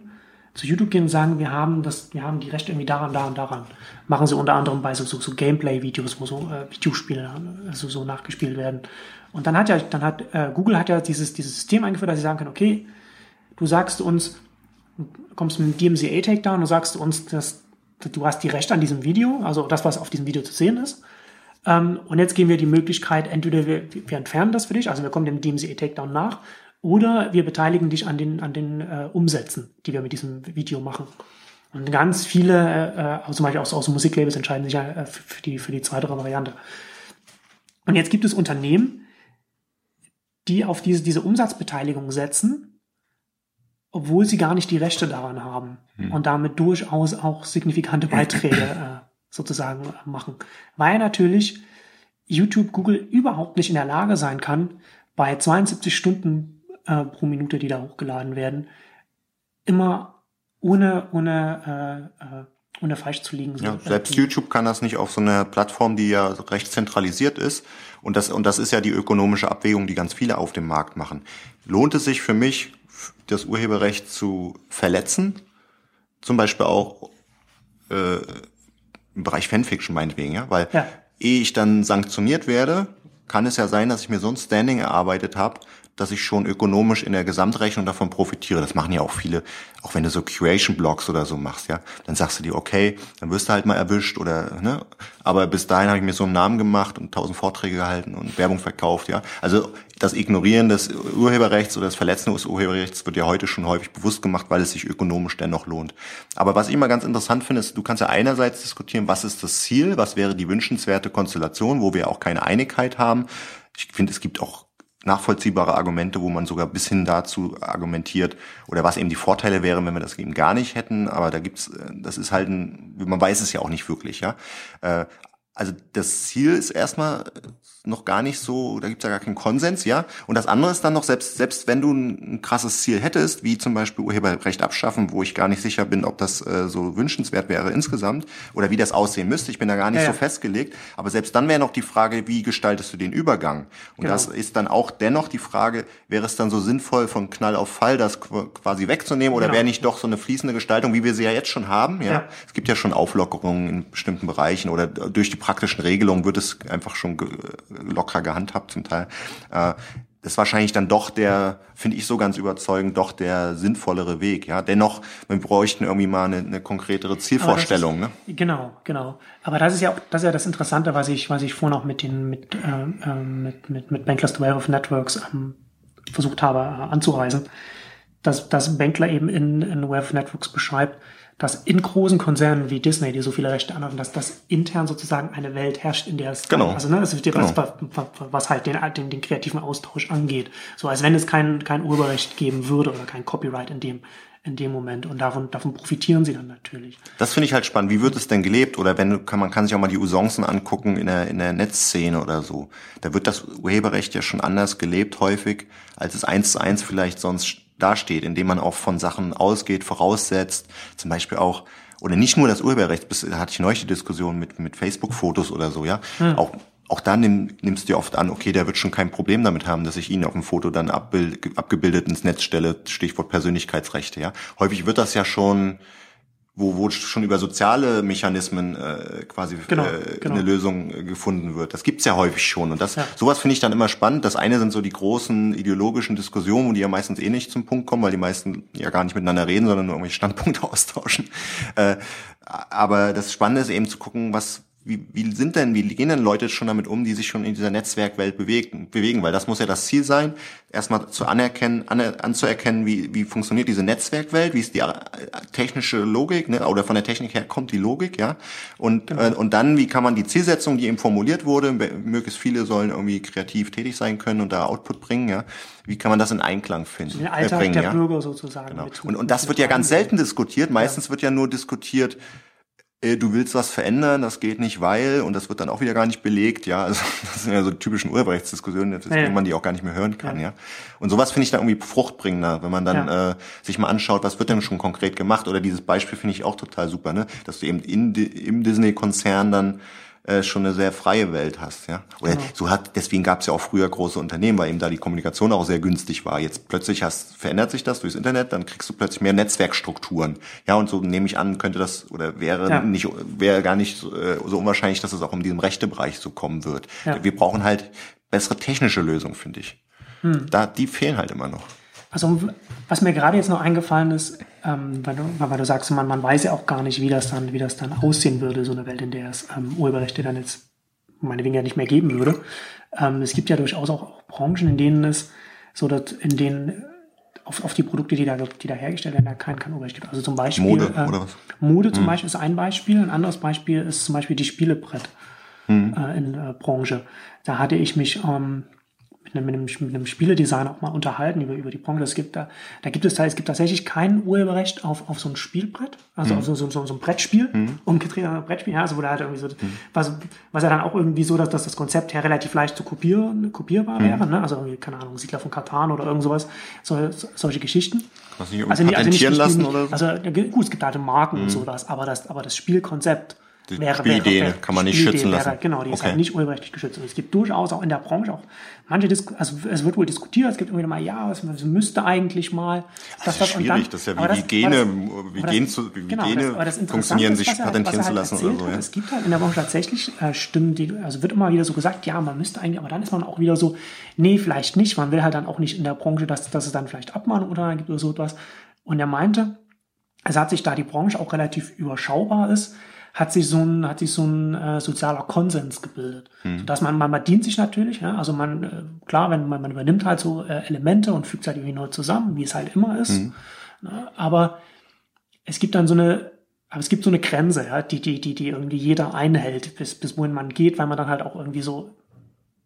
zu YouTube gehen und sagen, wir haben das, wir haben die Rechte irgendwie daran, daran, daran. Machen sie unter anderem bei so, so, so Gameplay-Videos, wo so äh, Videospiele also so nachgespielt werden. Und dann hat ja, dann hat äh, Google hat ja dieses, dieses System eingeführt, dass sie sagen können, okay, du sagst uns, du kommst mit einem DMCA-Takedown und sagst uns, dass du hast die Rechte an diesem Video, also das, was auf diesem Video zu sehen ist. Ähm, und jetzt geben wir die Möglichkeit, entweder wir, wir entfernen das für dich, also wir kommen dem DMCA-Takedown nach, oder wir beteiligen dich an den, an den äh, Umsätzen, die wir mit diesem Video machen. Und ganz viele, äh, also zum Beispiel auch, auch so Musiklabels entscheiden sich ja äh, für, für, die, für die zweitere Variante. Und jetzt gibt es Unternehmen, die auf diese, diese Umsatzbeteiligung setzen, obwohl sie gar nicht die Rechte daran haben und damit durchaus auch signifikante Beiträge äh, sozusagen äh, machen. Weil natürlich YouTube, Google überhaupt nicht in der Lage sein kann, bei 72 Stunden äh, pro Minute, die da hochgeladen werden, immer ohne, ohne, äh, äh, ohne falsch zu liegen. Ja, äh, selbst YouTube kann das nicht auf so einer Plattform, die ja recht zentralisiert ist. Und das, und das ist ja die ökonomische Abwägung, die ganz viele auf dem Markt machen. Lohnt es sich für mich, das Urheberrecht zu verletzen? Zum Beispiel auch äh, im Bereich Fanfiction meinetwegen, ja? Weil Ja. ehe ich dann sanktioniert werde, kann es ja sein, dass ich mir so ein Standing erarbeitet habe, dass ich schon ökonomisch in der Gesamtrechnung davon profitiere. Das machen ja auch viele, auch wenn du so Curation-Blogs oder so machst, ja, dann sagst du dir, okay, dann wirst du halt mal erwischt oder, ne, aber bis dahin habe ich mir so einen Namen gemacht und tausend Vorträge gehalten und Werbung verkauft, ja. Also das Ignorieren des Urheberrechts oder das Verletzen des Urheberrechts wird ja heute schon häufig bewusst gemacht, weil es sich ökonomisch dennoch lohnt. Aber was ich immer ganz interessant finde, ist, du kannst ja einerseits diskutieren, was ist das Ziel, was wäre die wünschenswerte Konstellation, wo wir auch keine Einigkeit haben. Ich finde, es gibt auch nachvollziehbare Argumente, wo man sogar bis hin dazu argumentiert oder was eben die Vorteile wären, wenn wir das eben gar nicht hätten. Aber da gibt's, äh, das ist halt ein, man weiß es ja auch nicht wirklich, ja. Äh, Also das Ziel ist erstmal noch gar nicht so, da gibt's ja gar keinen Konsens, ja. Und das andere ist dann noch, selbst, selbst wenn du ein, krasses Ziel hättest, wie zum Beispiel Urheberrecht abschaffen, wo ich gar nicht sicher bin, ob das äh, so wünschenswert wäre insgesamt oder wie das aussehen müsste, ich bin da gar nicht Ja, so ja. festgelegt. Aber selbst dann wäre noch die Frage, wie gestaltest du den Übergang? Und Genau. das ist dann auch dennoch die Frage, wäre es dann so sinnvoll, von Knall auf Fall das qu- quasi wegzunehmen oder Genau. wäre nicht doch so eine fließende Gestaltung, wie wir sie ja jetzt schon haben? Ja? Ja. Es gibt ja schon Auflockerungen in bestimmten Bereichen oder durch die praktischen Regelungen wird es einfach schon ge locker gehandhabt zum Teil. Äh, das ist wahrscheinlich dann doch der, finde ich so ganz überzeugend, doch der sinnvollere Weg. Ja, dennoch, wir bräuchten irgendwie mal eine, eine konkretere Zielvorstellung. Aber Ne? ist, Genau, genau. Aber das ist ja auch, das ist ja das Interessante, was ich, was ich vorhin auch mit den, mit, ähm, ähm, mit, mit, mit Bankless Wave of Networks ähm, versucht habe äh, anzureisen, dass, dass Bankler eben in, in of Networks beschreibt, dass in großen Konzernen wie Disney, die so viele Rechte anhaben, dass das intern sozusagen eine Welt herrscht, in der es Genau. also ne, das ist Genau. was, was, halt den, den, den kreativen Austausch angeht. So als wenn es kein, kein Urheberrecht geben würde oder kein Copyright in dem, in dem Moment. Und davon, davon profitieren sie dann natürlich. Das finde ich halt spannend. Wie wird es denn gelebt? Oder wenn du, kann, man kann sich auch mal die Usancen angucken in der, in der Netzszene oder so. Da wird das Urheberrecht ja schon anders gelebt häufig, als es eins zu eins vielleicht sonst dasteht, indem man auch von Sachen ausgeht, voraussetzt. Zum Beispiel auch, oder nicht nur das Urheberrecht, bis, da hatte ich neulich die Diskussion mit, mit Facebook-Fotos oder so, ja. Auch, auch da nimm, nimmst du ja oft an, okay, der wird schon kein Problem damit haben, dass ich ihn auf dem Foto dann abbild, abgebildet ins Netz stelle, Stichwort Persönlichkeitsrechte, ja. Häufig wird das ja schon wo, wo schon über soziale Mechanismen äh, quasi Genau, äh, genau. eine Lösung äh, gefunden wird. Das gibt's ja häufig schon. Und das Ja. sowas finde ich dann immer spannend. Das eine sind so die großen ideologischen Diskussionen, wo die ja meistens eh nicht zum Punkt kommen, weil die meisten ja gar nicht miteinander reden, sondern nur irgendwelche Standpunkte austauschen. Äh, aber das Spannende ist eben zu gucken, was wie, wie sind denn, wie gehen denn Leute schon damit um, die sich schon in dieser Netzwerkwelt bewegen, bewegen? Weil das muss ja das Ziel sein, erstmal zu anerkennen, aner, anzuerkennen, wie, wie funktioniert diese Netzwerkwelt, wie ist die äh, technische Logik, ne, oder von der Technik her kommt die Logik, ja. Und, äh, und dann, wie kann man die Zielsetzung, die eben formuliert wurde, möglichst viele sollen irgendwie kreativ tätig sein können und da Output bringen, ja. Wie kann man das in Einklang finden? Den Alltag äh, bringen, der ja? Bürger sozusagen. Genau. mit- Und, und das wird ja ganz selten diskutiert. Meistens wird ja nur diskutiert, äh, du willst was verändern, das geht nicht, weil, und das wird dann auch wieder gar nicht belegt, ja. Also, das sind ja so die typischen Urheberrechtsdiskussionen, Ja, ja. man die auch gar nicht mehr hören kann, ja. Und sowas finde ich dann irgendwie fruchtbringender, wenn man dann Ja. äh, sich mal anschaut, was wird denn schon konkret gemacht. Oder dieses Beispiel finde ich auch total super, ne? Dass du eben in, im Disney-Konzern dann äh, schon eine sehr freie Welt hast, ja. Oder Genau. so hat, deswegen gab es ja auch früher große Unternehmen, weil eben da die Kommunikation auch sehr günstig war. Jetzt plötzlich hast, verändert sich das durchs Internet, dann kriegst du plötzlich mehr Netzwerkstrukturen. Ja, und so nehme ich an, könnte das oder wäre Ja. nicht, wäre gar nicht so, äh, so unwahrscheinlich, dass es auch in diesem Rechtebereich so kommen wird. Ja. Wir brauchen halt bessere technische Lösungen, finde ich. Hm. Da, die fehlen halt immer noch. Also was mir gerade jetzt noch eingefallen ist, ähm, weil, du, weil du sagst, man, man weiß ja auch gar nicht, wie das dann, wie das dann aussehen würde, so eine Welt, in der es ähm, Urheberrechte dann jetzt meinetwegen ja nicht mehr geben würde. Ähm, es gibt ja durchaus auch, Branchen, in denen es so, dass in denen auf, auf die Produkte, die da, die da hergestellt werden, da kein, kein Urheberrecht gibt. Also zum Beispiel Mode, äh, oder was? Mode zum Beispiel ist ein Beispiel. Ein anderes Beispiel ist zum Beispiel die Spielebrett äh, in äh, Branche. Da hatte ich mich ähm, mit einem, mit, einem, Spieledesigner auch mal unterhalten über, über die Branche. Es gibt da, da gibt es, es gibt tatsächlich kein Urheberrecht auf, auf so ein Spielbrett, also auf so, so, so, so ein Brettspiel, umgedreht ein Brettspiel, ja, also wo da halt irgendwie so, was, was ja dann auch irgendwie so, dass, dass das Konzept her relativ leicht zu kopieren, kopierbar wäre, ne? also irgendwie, keine Ahnung, Siedler von Katan oder irgend sowas, so, so, solche Geschichten. Kannst du nicht irgendwie patentieren lassen oder so? Also ja, gut, es gibt halt Marken und sowas, aber das, aber das Spielkonzept Die wäre, Spielidee wäre, kann man nicht Spielidee schützen wäre, lassen. Genau, die ist Okay. halt nicht urheberrechtlich geschützt. Und es gibt durchaus auch in der Branche auch manche Disku also es wird wohl diskutiert, es gibt irgendwie mal, ja, es müsste eigentlich mal. Das dass ist schwierig, dann- das ist ja wie Gene, aber wie aber Gen zu- wie genau, Gene das, das funktionieren, ist, sich er- patentieren er zu halt lassen oder so, ja. Es gibt halt in der Branche tatsächlich äh, Stimmen, die, also wird immer wieder so gesagt, ja, man müsste eigentlich, aber dann ist man auch wieder so, nee, vielleicht nicht. Man will halt dann auch nicht in der Branche, dass, dass es dann vielleicht Abmahnung oder gibt oder so etwas. Und er meinte, es hat sich da die Branche auch relativ überschaubar ist, hat sich so ein, hat sich so ein äh, sozialer Konsens gebildet. Dass man, man, man dient sich natürlich, ja, also man, äh, klar, wenn man, man übernimmt halt so äh, Elemente und fügt es halt irgendwie neu zusammen, wie es halt immer ist. Ne, aber es gibt dann so eine, aber es gibt so eine Grenze, ja, die, die, die, die irgendwie jeder einhält, bis, bis wohin man geht, weil man dann halt auch irgendwie so,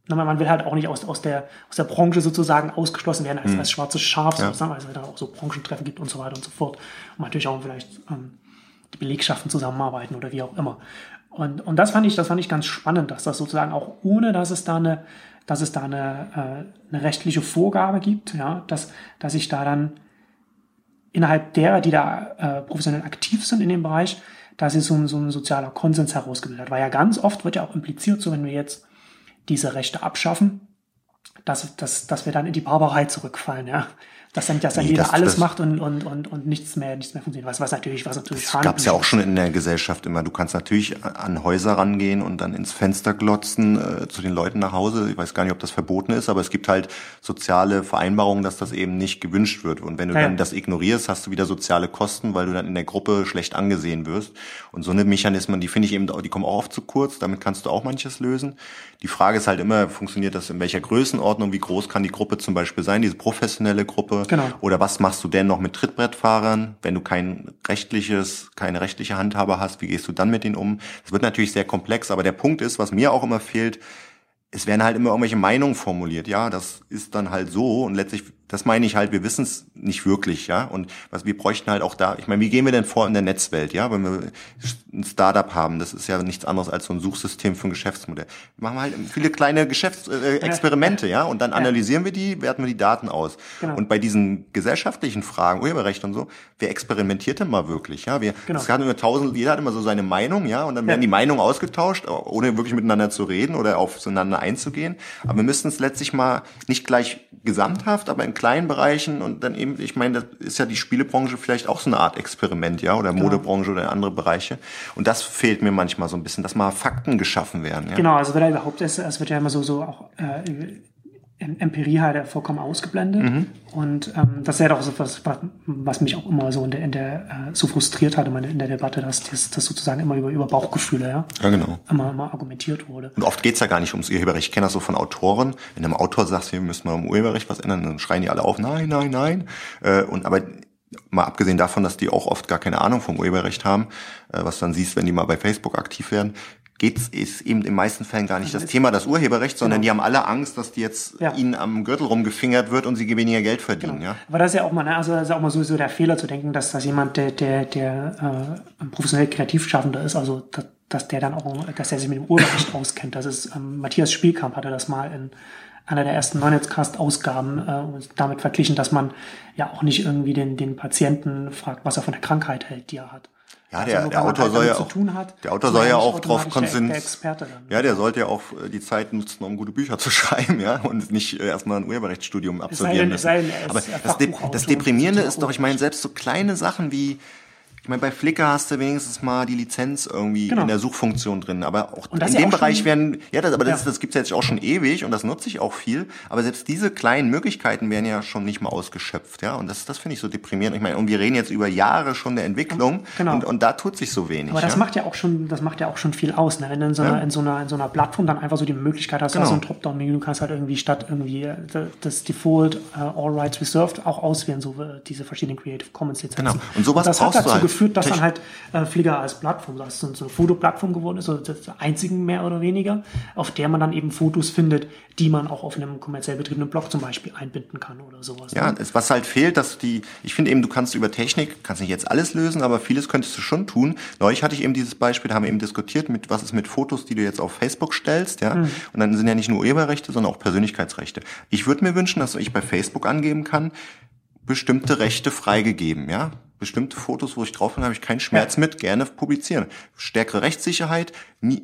na, man will halt auch nicht aus, aus, der, aus der Branche sozusagen ausgeschlossen werden als, als schwarzes Schaf, sozusagen, weil es dann auch so Branchentreffen gibt und so weiter und so fort. Und natürlich auch vielleicht ähm, die Belegschaften zusammenarbeiten oder wie auch immer. Und, und das fand ich, das fand ich ganz spannend, dass das sozusagen auch ohne, dass es da eine, dass es da eine, äh, eine rechtliche Vorgabe gibt, ja, dass, dass ich da dann innerhalb derer, die da äh, professionell aktiv sind in dem Bereich, dass sich so ein, so ein sozialer Konsens herausgebildet hat. Weil ja ganz oft wird ja auch impliziert, so wenn wir jetzt diese Rechte abschaffen, dass, dass, dass wir dann in die Barbarei zurückfallen, ja. Dass dann, dass dann Nee, jeder das- alles das- macht und, und, und, und nichts mehr, nichts mehr funktioniert. Was, was natürlich, was natürlich Das gab's ja auch schon in der Gesellschaft immer. Du kannst natürlich an Häuser rangehen und dann ins Fenster glotzen äh, zu den Leuten nach Hause. Ich weiß gar nicht, ob das verboten ist, aber es gibt halt soziale Vereinbarungen, dass das eben nicht gewünscht wird. Und wenn du ja. dann das ignorierst, hast du wieder soziale Kosten, weil du dann in der Gruppe schlecht angesehen wirst. Und so eine Mechanismen, die finde ich eben, die kommen auch oft zu kurz. Damit kannst du auch manches lösen. Die Frage ist halt immer, funktioniert das in welcher Größenordnung? Wie groß kann die Gruppe zum Beispiel sein, diese professionelle Gruppe? Genau. Oder was machst du denn noch mit Trittbrettfahrern, wenn du kein rechtliches, keine rechtliche Handhabe hast? Wie gehst du dann mit denen um? Das wird natürlich sehr komplex, aber der Punkt ist, was mir auch immer fehlt, es werden halt immer irgendwelche Meinungen formuliert. Ja, das ist dann halt so und letztlich, das meine ich halt, wir wissen es nicht wirklich, ja. Und was wir bräuchten halt auch da, ich meine, wie gehen wir denn vor in der Netzwelt, ja, wenn wir ein Startup haben, das ist ja nichts anderes als so ein Suchsystem für ein Geschäftsmodell. Wir machen halt viele kleine Geschäftsexperimente, äh, ja, und dann analysieren wir die, werten wir die Daten aus. Genau. Und bei diesen gesellschaftlichen Fragen, Urheberrecht und so, wer experimentiert denn mal wirklich, ja? Wir, Genau. es hat immer tausend, jeder hat immer so seine Meinung, ja, und dann werden Ja. die Meinungen ausgetauscht, ohne wirklich miteinander zu reden oder aufeinander einzugehen. Aber wir müssen es letztlich mal nicht gleich gesamthaft, aber in kleinen Bereichen und dann eben, ich meine, das ist ja die Spielebranche vielleicht auch so eine Art Experiment, ja, oder Modebranche oder andere Bereiche. Und das fehlt mir manchmal so ein bisschen, dass mal Fakten geschaffen werden. Ja? Genau, also wird ja überhaupt, es, es wird ja immer so, so auch äh, Empirie halt vollkommen ausgeblendet. Mhm. Und ähm, das ist ja doch so was, was mich auch immer so in der, in der äh, so frustriert hatte in der Debatte, dass das, das sozusagen immer über, über Bauchgefühle, ja, ja genau. immer, immer argumentiert wurde. Und oft geht's ja gar nicht ums Urheberrecht. Ich kenne das so von Autoren. Wenn einem Autor sagst, wir müssen mal im Urheberrecht was ändern, dann schreien die alle auf, nein, nein, nein. Äh, und aber mal abgesehen davon, dass die auch oft gar keine Ahnung vom Urheberrecht haben, äh, was dann siehst, wenn die mal bei Facebook aktiv werden, geht's ist eben in meisten Fällen gar nicht das Thema das Urheberrecht, sondern genau. die haben alle Angst, dass die jetzt ja. ihnen am Gürtel rumgefingert wird und sie weniger Geld verdienen. Genau. Ja? Aber das ist ja auch mal, ne, also das ist auch mal sowieso der Fehler zu denken, dass das jemand, der, der, der äh, professionell Kreativschaffender ist, also dass, dass der dann auch, dass der sich mit dem Urheberrecht auskennt. Das ist ähm, Matthias Spielkamp hatte das mal in einer der ersten Non-Netzcast-Ausgaben äh, damit verglichen, dass man ja auch nicht irgendwie den, den Patienten fragt, was er von der Krankheit hält, die er hat. Ja, der, also, der Autor halt soll ja auch, der Autor soll ja auch drauf konzentrieren. Ja, der sollte ja auch äh, die Zeit nutzen, um gute Bücher zu schreiben, ja, und nicht äh, erstmal ein Urheberrechtsstudium absolvieren müssen. Aber das, das Deprimierende ist doch, ich meine, selbst so kleine Sachen wie, ich meine, bei Flickr hast du wenigstens mal die Lizenz irgendwie genau. in der Suchfunktion drin, aber auch in dem Bereich werden, ja, das, aber das, ja. das gibt's jetzt auch schon ewig und das nutze ich auch viel, aber selbst diese kleinen Möglichkeiten werden ja schon nicht mal ausgeschöpft, ja, und das, das finde ich so deprimierend. Ich meine, und wir reden jetzt über Jahre schon der Entwicklung genau. und, und da tut sich so wenig. Aber das ja? macht ja auch schon, das macht ja auch schon viel aus, ne? wenn du in so einer, ja. in so einer, in so einer Plattform dann einfach so die Möglichkeit hast, genau. so ein Dropdown-Menü, du kannst halt irgendwie statt irgendwie äh, das Default uh, All Rights Reserved auch auswählen, so äh, diese verschiedenen Creative Commons Lizenzen. Genau. Und sowas und das hat dazu halt geführt, dass dann halt äh, Flickr als Plattform, das ist so eine Fotoplattform geworden ist, so das einzigen mehr oder weniger, auf der man dann eben Fotos findet, die man auch auf einem kommerziell betriebenen Blog zum Beispiel einbinden kann oder sowas. Ja, ne? was halt fehlt, dass die, ich finde eben, du kannst über Technik, kannst nicht jetzt alles lösen, aber vieles könntest du schon tun. Neulich hatte ich eben dieses Beispiel, da haben wir eben diskutiert, mit was ist mit Fotos, die du jetzt auf Facebook stellst, ja. Mhm. Und dann sind ja nicht nur Urheberrechte, sondern auch Persönlichkeitsrechte. Ich würde mir wünschen, dass ich bei Facebook angeben kann, bestimmte Rechte freigegeben, ja bestimmte Fotos, wo ich drauf bin, habe ich keinen Schmerz ja. mit, gerne publizieren. Stärkere Rechtssicherheit,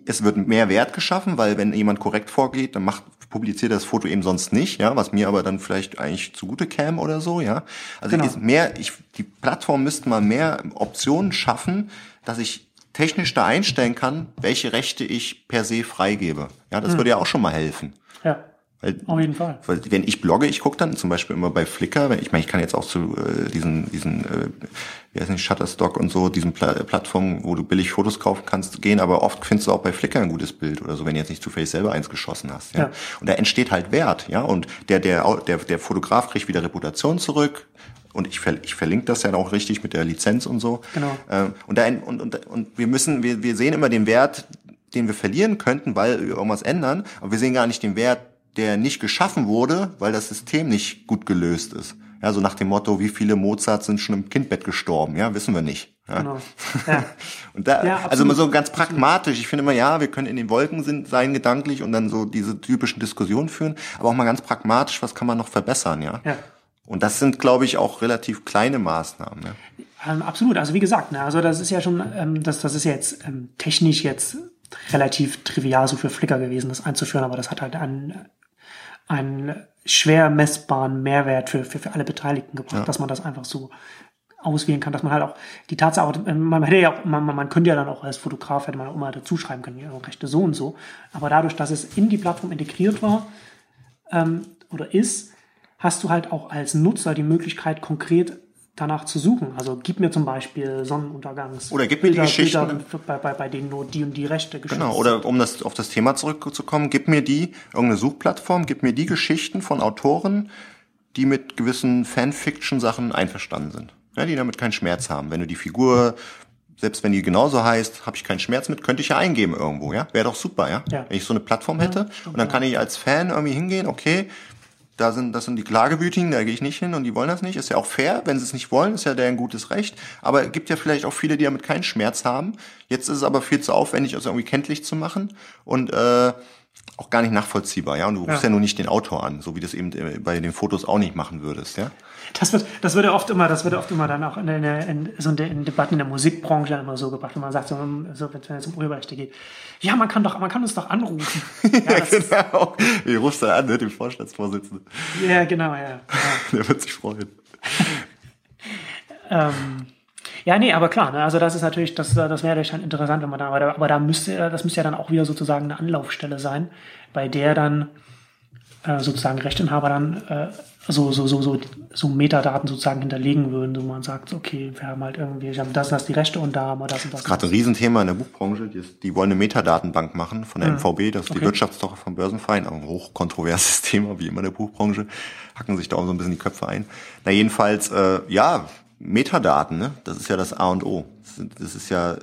es wird mehr Wert geschaffen, weil wenn jemand korrekt vorgeht, dann macht publiziert das Foto eben sonst nicht, ja, was mir aber dann vielleicht eigentlich zugute käme oder so, ja. Also genau. mehr, ich, die Plattform müsste mal mehr Optionen schaffen, dass ich technisch da einstellen kann, welche Rechte ich per se freigebe. Ja, das mhm. würde ja auch schon mal helfen. Ja. Weil, Auf jeden Fall. Weil wenn ich blogge, ich gucke dann zum Beispiel immer bei Flickr, wenn ich meine, ich kann jetzt auch zu äh, diesen, diesen, äh, wie heißt nicht, Shutterstock und so, diesen Pla Plattformen, wo du billig Fotos kaufen kannst, gehen, aber oft findest du auch bei Flickr ein gutes Bild oder so, wenn du jetzt nicht zufällig selber eins geschossen hast. Ja? ja. Und da entsteht halt Wert, ja. Und der, der, der, der Fotograf kriegt wieder Reputation zurück, und ich, ver, ich verlinke das ja auch richtig mit der Lizenz und so. Genau. Ähm, und, da, und, und, und wir müssen, wir, wir sehen immer den Wert, den wir verlieren könnten, weil wir irgendwas ändern, aber wir sehen gar nicht den Wert, der nicht geschaffen wurde, weil das System nicht gut gelöst ist. Ja, so nach dem Motto, wie viele Mozart sind schon im Kindbett gestorben? Ja, wissen wir nicht. Ja. Genau. Ja. und da, ja, also immer so ganz pragmatisch. Ich finde immer, ja, wir können in den Wolken sind, sein gedanklich und dann so diese typischen Diskussionen führen, aber auch mal ganz pragmatisch, was kann man noch verbessern, ja? ja. Und das sind, glaube ich, auch relativ kleine Maßnahmen. Ja? Ähm, absolut. Also wie gesagt, ne, also das ist ja schon, ähm, das, das ist ja jetzt ähm, technisch jetzt relativ trivial so für Flickr gewesen, das einzuführen, aber das hat halt einen einen schwer messbaren Mehrwert für, für, für alle Beteiligten gebracht, ja. dass man das einfach so auswählen kann, dass man halt auch die Tatsache, äh, man hätte ja auch, man, man könnte ja dann auch als Fotograf hätte man auch immer dazu schreiben können, ja, Rechte so und so. Aber dadurch, dass es in die Plattform integriert war ähm, oder ist, hast du halt auch als Nutzer die Möglichkeit, konkret danach zu suchen. Also gib mir zum Beispiel Sonnenuntergangs. Oder gib mir Bilder, die Geschichten. Bilder, bei, bei, bei denen nur die und die Rechte geschützt Genau, oder um das, auf das Thema zurückzukommen, gib mir die, irgendeine Suchplattform, gib mir die Geschichten von Autoren, die mit gewissen Fanfiction-Sachen einverstanden sind. Ja, die damit keinen Schmerz haben. Wenn du die Figur selbst wenn die genauso heißt, habe ich keinen Schmerz mit, könnte ich ja eingeben irgendwo, ja? Wäre doch super, ja? ja? Wenn ich so eine Plattform hätte ja, und dann kann ich als Fan irgendwie hingehen, okay, da sind, das sind die Klagewütigen, da gehe ich nicht hin und die wollen das nicht. Ist ja auch fair, wenn sie es nicht wollen, ist ja deren gutes Recht. Aber es gibt ja vielleicht auch viele, die damit keinen Schmerz haben. Jetzt ist es aber viel zu aufwendig, das irgendwie kenntlich zu machen. Und äh, auch gar nicht nachvollziehbar, ja. Und du rufst ja, ja nur nicht den Autor an, so wie das eben äh, bei den Fotos auch nicht machen würdest, ja. Das wird, das wird ja oft immer, das wird ja oft immer dann auch in, in, in, so in, in Debatten in der Musikbranche immer so gebracht, wenn man sagt, so, so wenn es um Urheberrechte geht. Ja, man kann doch, man kann uns doch anrufen. Ja, ja genau. Wie rufst du an, ne, den Vorstandsvorsitzenden? Ja, genau, ja. ja. Der wird sich freuen. ähm, ja, nee, aber klar, ne, also das ist natürlich, das, das wäre schon interessant, wenn man da, aber da, aber da müsste, das müsste ja dann auch wieder sozusagen eine Anlaufstelle sein, bei der dann äh, sozusagen Rechteinhaber dann äh, so, so, so, so, so Metadaten sozusagen hinterlegen würden, wo man sagt, okay, wir haben halt irgendwie, wir haben das und das die Rechte und da haben wir das und das. Das ist gerade ein Riesenthema in der Buchbranche. Die, die wollen eine Metadatenbank machen von der mhm. MVB, das ist okay. die Wirtschaftstochter vom Börsenverein, auch ein hochkontroverses Thema, wie immer in der Buchbranche, hacken sich da auch so ein bisschen die Köpfe ein. Na jedenfalls, äh, ja, Metadaten, ne? das ist ja das A und O. Das ist ja äh,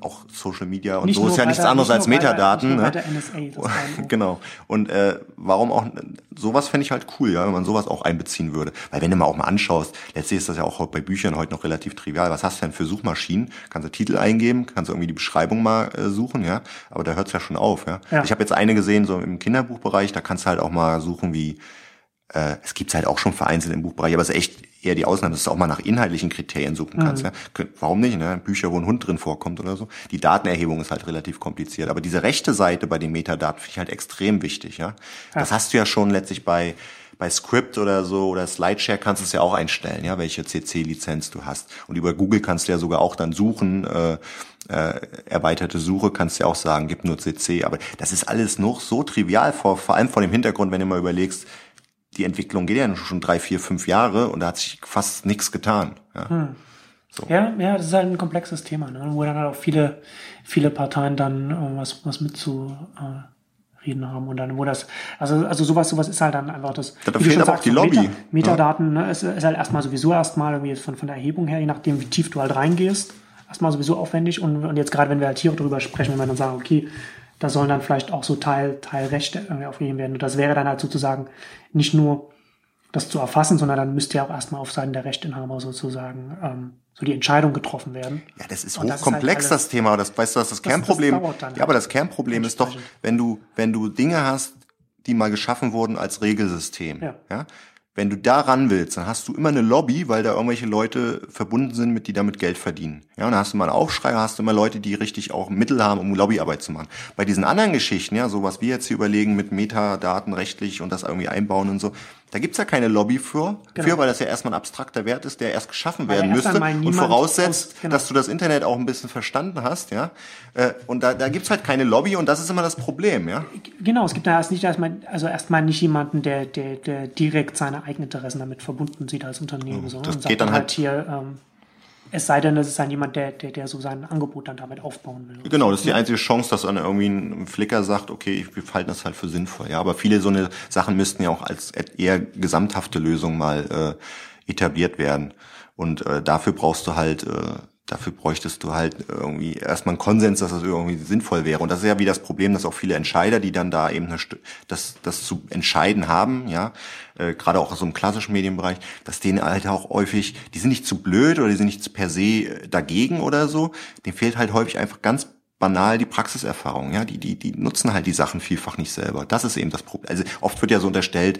auch Social Media und nicht so ist ja nichts anderes als Metadaten. ne? NSA, genau. Und äh, warum auch sowas fände ich halt cool, ja, wenn man sowas auch einbeziehen würde. Weil wenn du mal auch mal anschaust, letztlich ist das ja auch bei Büchern heute noch relativ trivial. Was hast du denn für Suchmaschinen? Kannst du Titel eingeben, kannst du irgendwie die Beschreibung mal äh, suchen, ja. Aber da hört's ja schon auf, ja. ja. Ich habe jetzt eine gesehen, so im Kinderbuchbereich, da kannst du halt auch mal suchen wie äh, es gibt's halt auch schon vereinzelt im Buchbereich, aber es ist echt eher die Ausnahme, dass du auch mal nach inhaltlichen Kriterien suchen kannst. Mhm. Ja. Warum nicht? Ne? Bücher, wo ein Hund drin vorkommt oder so. Die Datenerhebung ist halt relativ kompliziert. Aber diese rechte Seite bei den Metadaten finde ich halt extrem wichtig. Ja? ja? Das hast du ja schon letztlich bei bei Script oder so oder Slideshare kannst du es ja auch einstellen, ja, welche CC-Lizenz du hast. Und über Google kannst du ja sogar auch dann suchen, äh, äh, erweiterte Suche kannst du ja auch sagen, gib nur CC. Aber das ist alles noch so trivial, vor, vor allem vor dem Hintergrund, wenn du mal überlegst, die Entwicklung geht ja schon drei, vier, fünf Jahre und da hat sich fast nichts getan. Ja. Hm. So. Ja, ja, das ist halt ein komplexes Thema, ne? wo dann halt auch viele, viele Parteien dann äh, was, was mitzureden äh, haben und dann, wo das, also, also sowas, sowas ist halt dann einfach das. Da fehlt aber sagst, auch die Lobby. Meta, Metadaten, ja. ne, ist, ist halt erstmal sowieso erstmal irgendwie von, von der Erhebung her, je nachdem, wie tief du halt reingehst, erstmal sowieso aufwendig und, und jetzt gerade, wenn wir halt hier auch darüber sprechen, wenn wir dann sagen, okay, da sollen dann vielleicht auch so Teil, Teilrechte irgendwie aufgegeben werden. Und das wäre dann halt sozusagen nicht nur das zu erfassen, sondern dann müsste ja auch erstmal auf Seiten der Rechteinhaber sozusagen ähm, so die Entscheidung getroffen werden. Ja, das ist hochkomplex, das, halt das Thema. Das weißt du, das, das Kernproblem. Das ja, aber das Kernproblem ist doch, wenn du, wenn du Dinge hast, die mal geschaffen wurden als Regelsystem. Ja. ja? Wenn du da ran willst, dann hast du immer eine Lobby, weil da irgendwelche Leute verbunden sind, mit die damit Geld verdienen. Ja, und dann hast du mal einen Aufschrei, hast du immer Leute, die richtig auch Mittel haben, um Lobbyarbeit zu machen. Bei diesen anderen Geschichten, ja, so was wir jetzt hier überlegen mit Metadaten rechtlich und das irgendwie einbauen und so, da gibt's ja keine Lobby für, genau. für, weil das ja erstmal ein abstrakter Wert ist, der erst geschaffen weil werden müsste und voraussetzt, aus, genau. dass du das Internet auch ein bisschen verstanden hast, ja. Äh, und da, da gibt's halt keine Lobby und das ist immer das Problem, ja. Genau, es gibt da erst nicht erstmal, also erstmal nicht jemanden, der, der, der direkt seine eigenen Interessen damit verbunden sieht als Unternehmen, sondern das geht dann halt, halt hier, ähm, es sei denn, es ist dann jemand, der, der, der so sein Angebot dann damit aufbauen will. Genau, das ist die einzige Chance, dass dann irgendwie ein Flicker sagt, okay, wir halten das halt für sinnvoll. Ja, aber viele so eine Sachen müssten ja auch als eher gesamthafte Lösung mal äh, etabliert werden. Und äh, dafür brauchst du halt äh, dafür bräuchtest du halt irgendwie erstmal einen Konsens, dass das irgendwie sinnvoll wäre. Und das ist ja wie das Problem, dass auch viele Entscheider, die dann da eben eine, das, das zu entscheiden haben, ja, äh, gerade auch aus so einem klassischen Medienbereich, dass denen halt auch häufig, die sind nicht zu blöd oder die sind nicht per se äh, dagegen oder so, denen fehlt halt häufig einfach ganz banal die Praxiserfahrung, ja, die, die, die nutzen halt die Sachen vielfach nicht selber. Das ist eben das Problem. Also oft wird ja so unterstellt,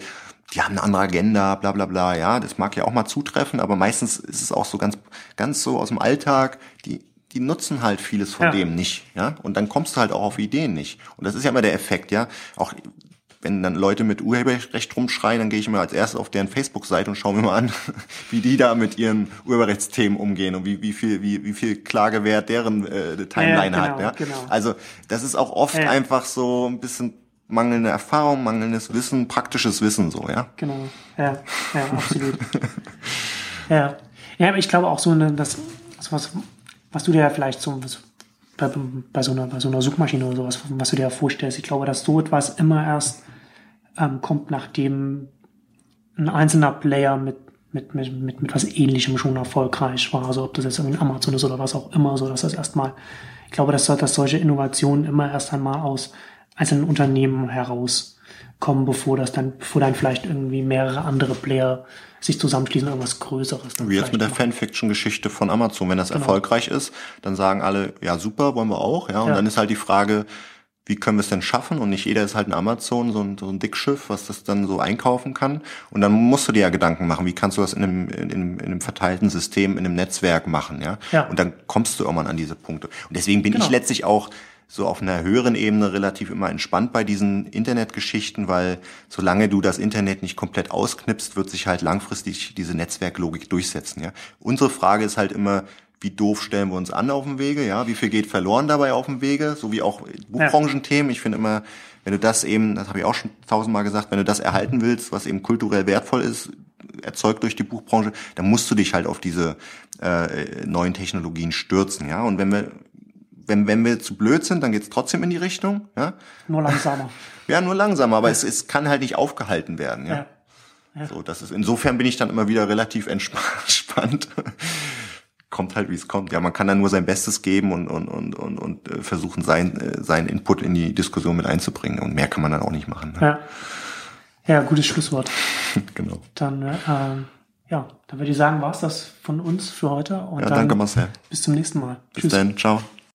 die haben eine andere Agenda, bla bla bla, ja, das mag ja auch mal zutreffen, aber meistens ist es auch so ganz, ganz so aus dem Alltag, die, die nutzen halt vieles von ja. dem nicht, ja, und dann kommst du halt auch auf Ideen nicht. Und das ist ja immer der Effekt, ja, auch wenn dann Leute mit Urheberrecht rumschreien, dann gehe ich immer als erstes auf deren Facebook-Seite und schaue mir mal an, wie die da mit ihren Urheberrechtsthemen umgehen und wie, wie viel, wie, wie viel Klagewert deren äh, Timeline ja, genau, hat. Ja? Genau. Also das ist auch oft ja. einfach so ein bisschen mangelnde Erfahrung, mangelndes Wissen, praktisches Wissen so, ja. Genau, ja, ja, absolut. ja. ja, aber ich glaube auch so, eine, das, was, was du dir ja vielleicht so bei, bei, so einer, bei so einer Suchmaschine oder sowas, was du dir vorstellst, ich glaube, dass so etwas immer erst ähm, kommt, nachdem ein einzelner Player mit mit, mit, mit, mit was ähnlichem schon erfolgreich war. Also ob das jetzt irgendwie Amazon ist oder was auch immer, so dass das erstmal, ich glaube, dass, dass solche Innovationen immer erst einmal aus einzelnen Unternehmen herauskommen, bevor das dann, bevor dann vielleicht irgendwie mehrere andere Player sich zusammenschließen, irgendwas Größeres. Wie jetzt mit der Fanfiction-Geschichte von Amazon. Wenn das genau. erfolgreich ist, dann sagen alle, ja super, wollen wir auch, ja. Und ja. dann ist halt die Frage, wie können wir es denn schaffen? Und nicht jeder ist halt ein Amazon, so ein, so ein Dickschiff, was das dann so einkaufen kann. Und dann musst du dir ja Gedanken machen, wie kannst du das in einem, in, einem, in einem verteilten System, in einem Netzwerk machen, ja? Ja. Und dann kommst du irgendwann an diese Punkte. Und deswegen bin Genau. ich letztlich auch so auf einer höheren Ebene relativ immer entspannt bei diesen Internetgeschichten, weil solange du das Internet nicht komplett ausknipst, wird sich halt langfristig diese Netzwerklogik durchsetzen, ja? Unsere Frage ist halt immer, wie doof stellen wir uns an auf dem Wege, ja, wie viel geht verloren dabei auf dem Wege, so wie auch Buchbranchenthemen. Ich finde immer, wenn du das eben, das habe ich auch schon tausendmal gesagt, wenn du das erhalten willst, was eben kulturell wertvoll ist, erzeugt durch die Buchbranche, dann musst du dich halt auf diese äh, neuen Technologien stürzen, ja. Und wenn wir wenn, wenn wir zu blöd sind, dann geht's trotzdem in die Richtung, ja. Nur langsamer. Ja, nur langsam, aber es, es kann halt nicht aufgehalten werden, ja. Ja. So, das ist, insofern bin ich dann immer wieder relativ entspannt. kommt halt, wie es kommt. Ja, man kann dann nur sein Bestes geben und, und, und, und, und äh, versuchen, sein, äh, seinen Input in die Diskussion mit einzubringen. Und mehr kann man dann auch nicht machen. Ne? Ja. Ja, gutes Schlusswort. genau. Dann, äh, ähm, ja, dann würde ich sagen, war's das von uns für heute. Und Ja, dann danke Marcel. bis zum nächsten Mal. Bis dann. Ciao.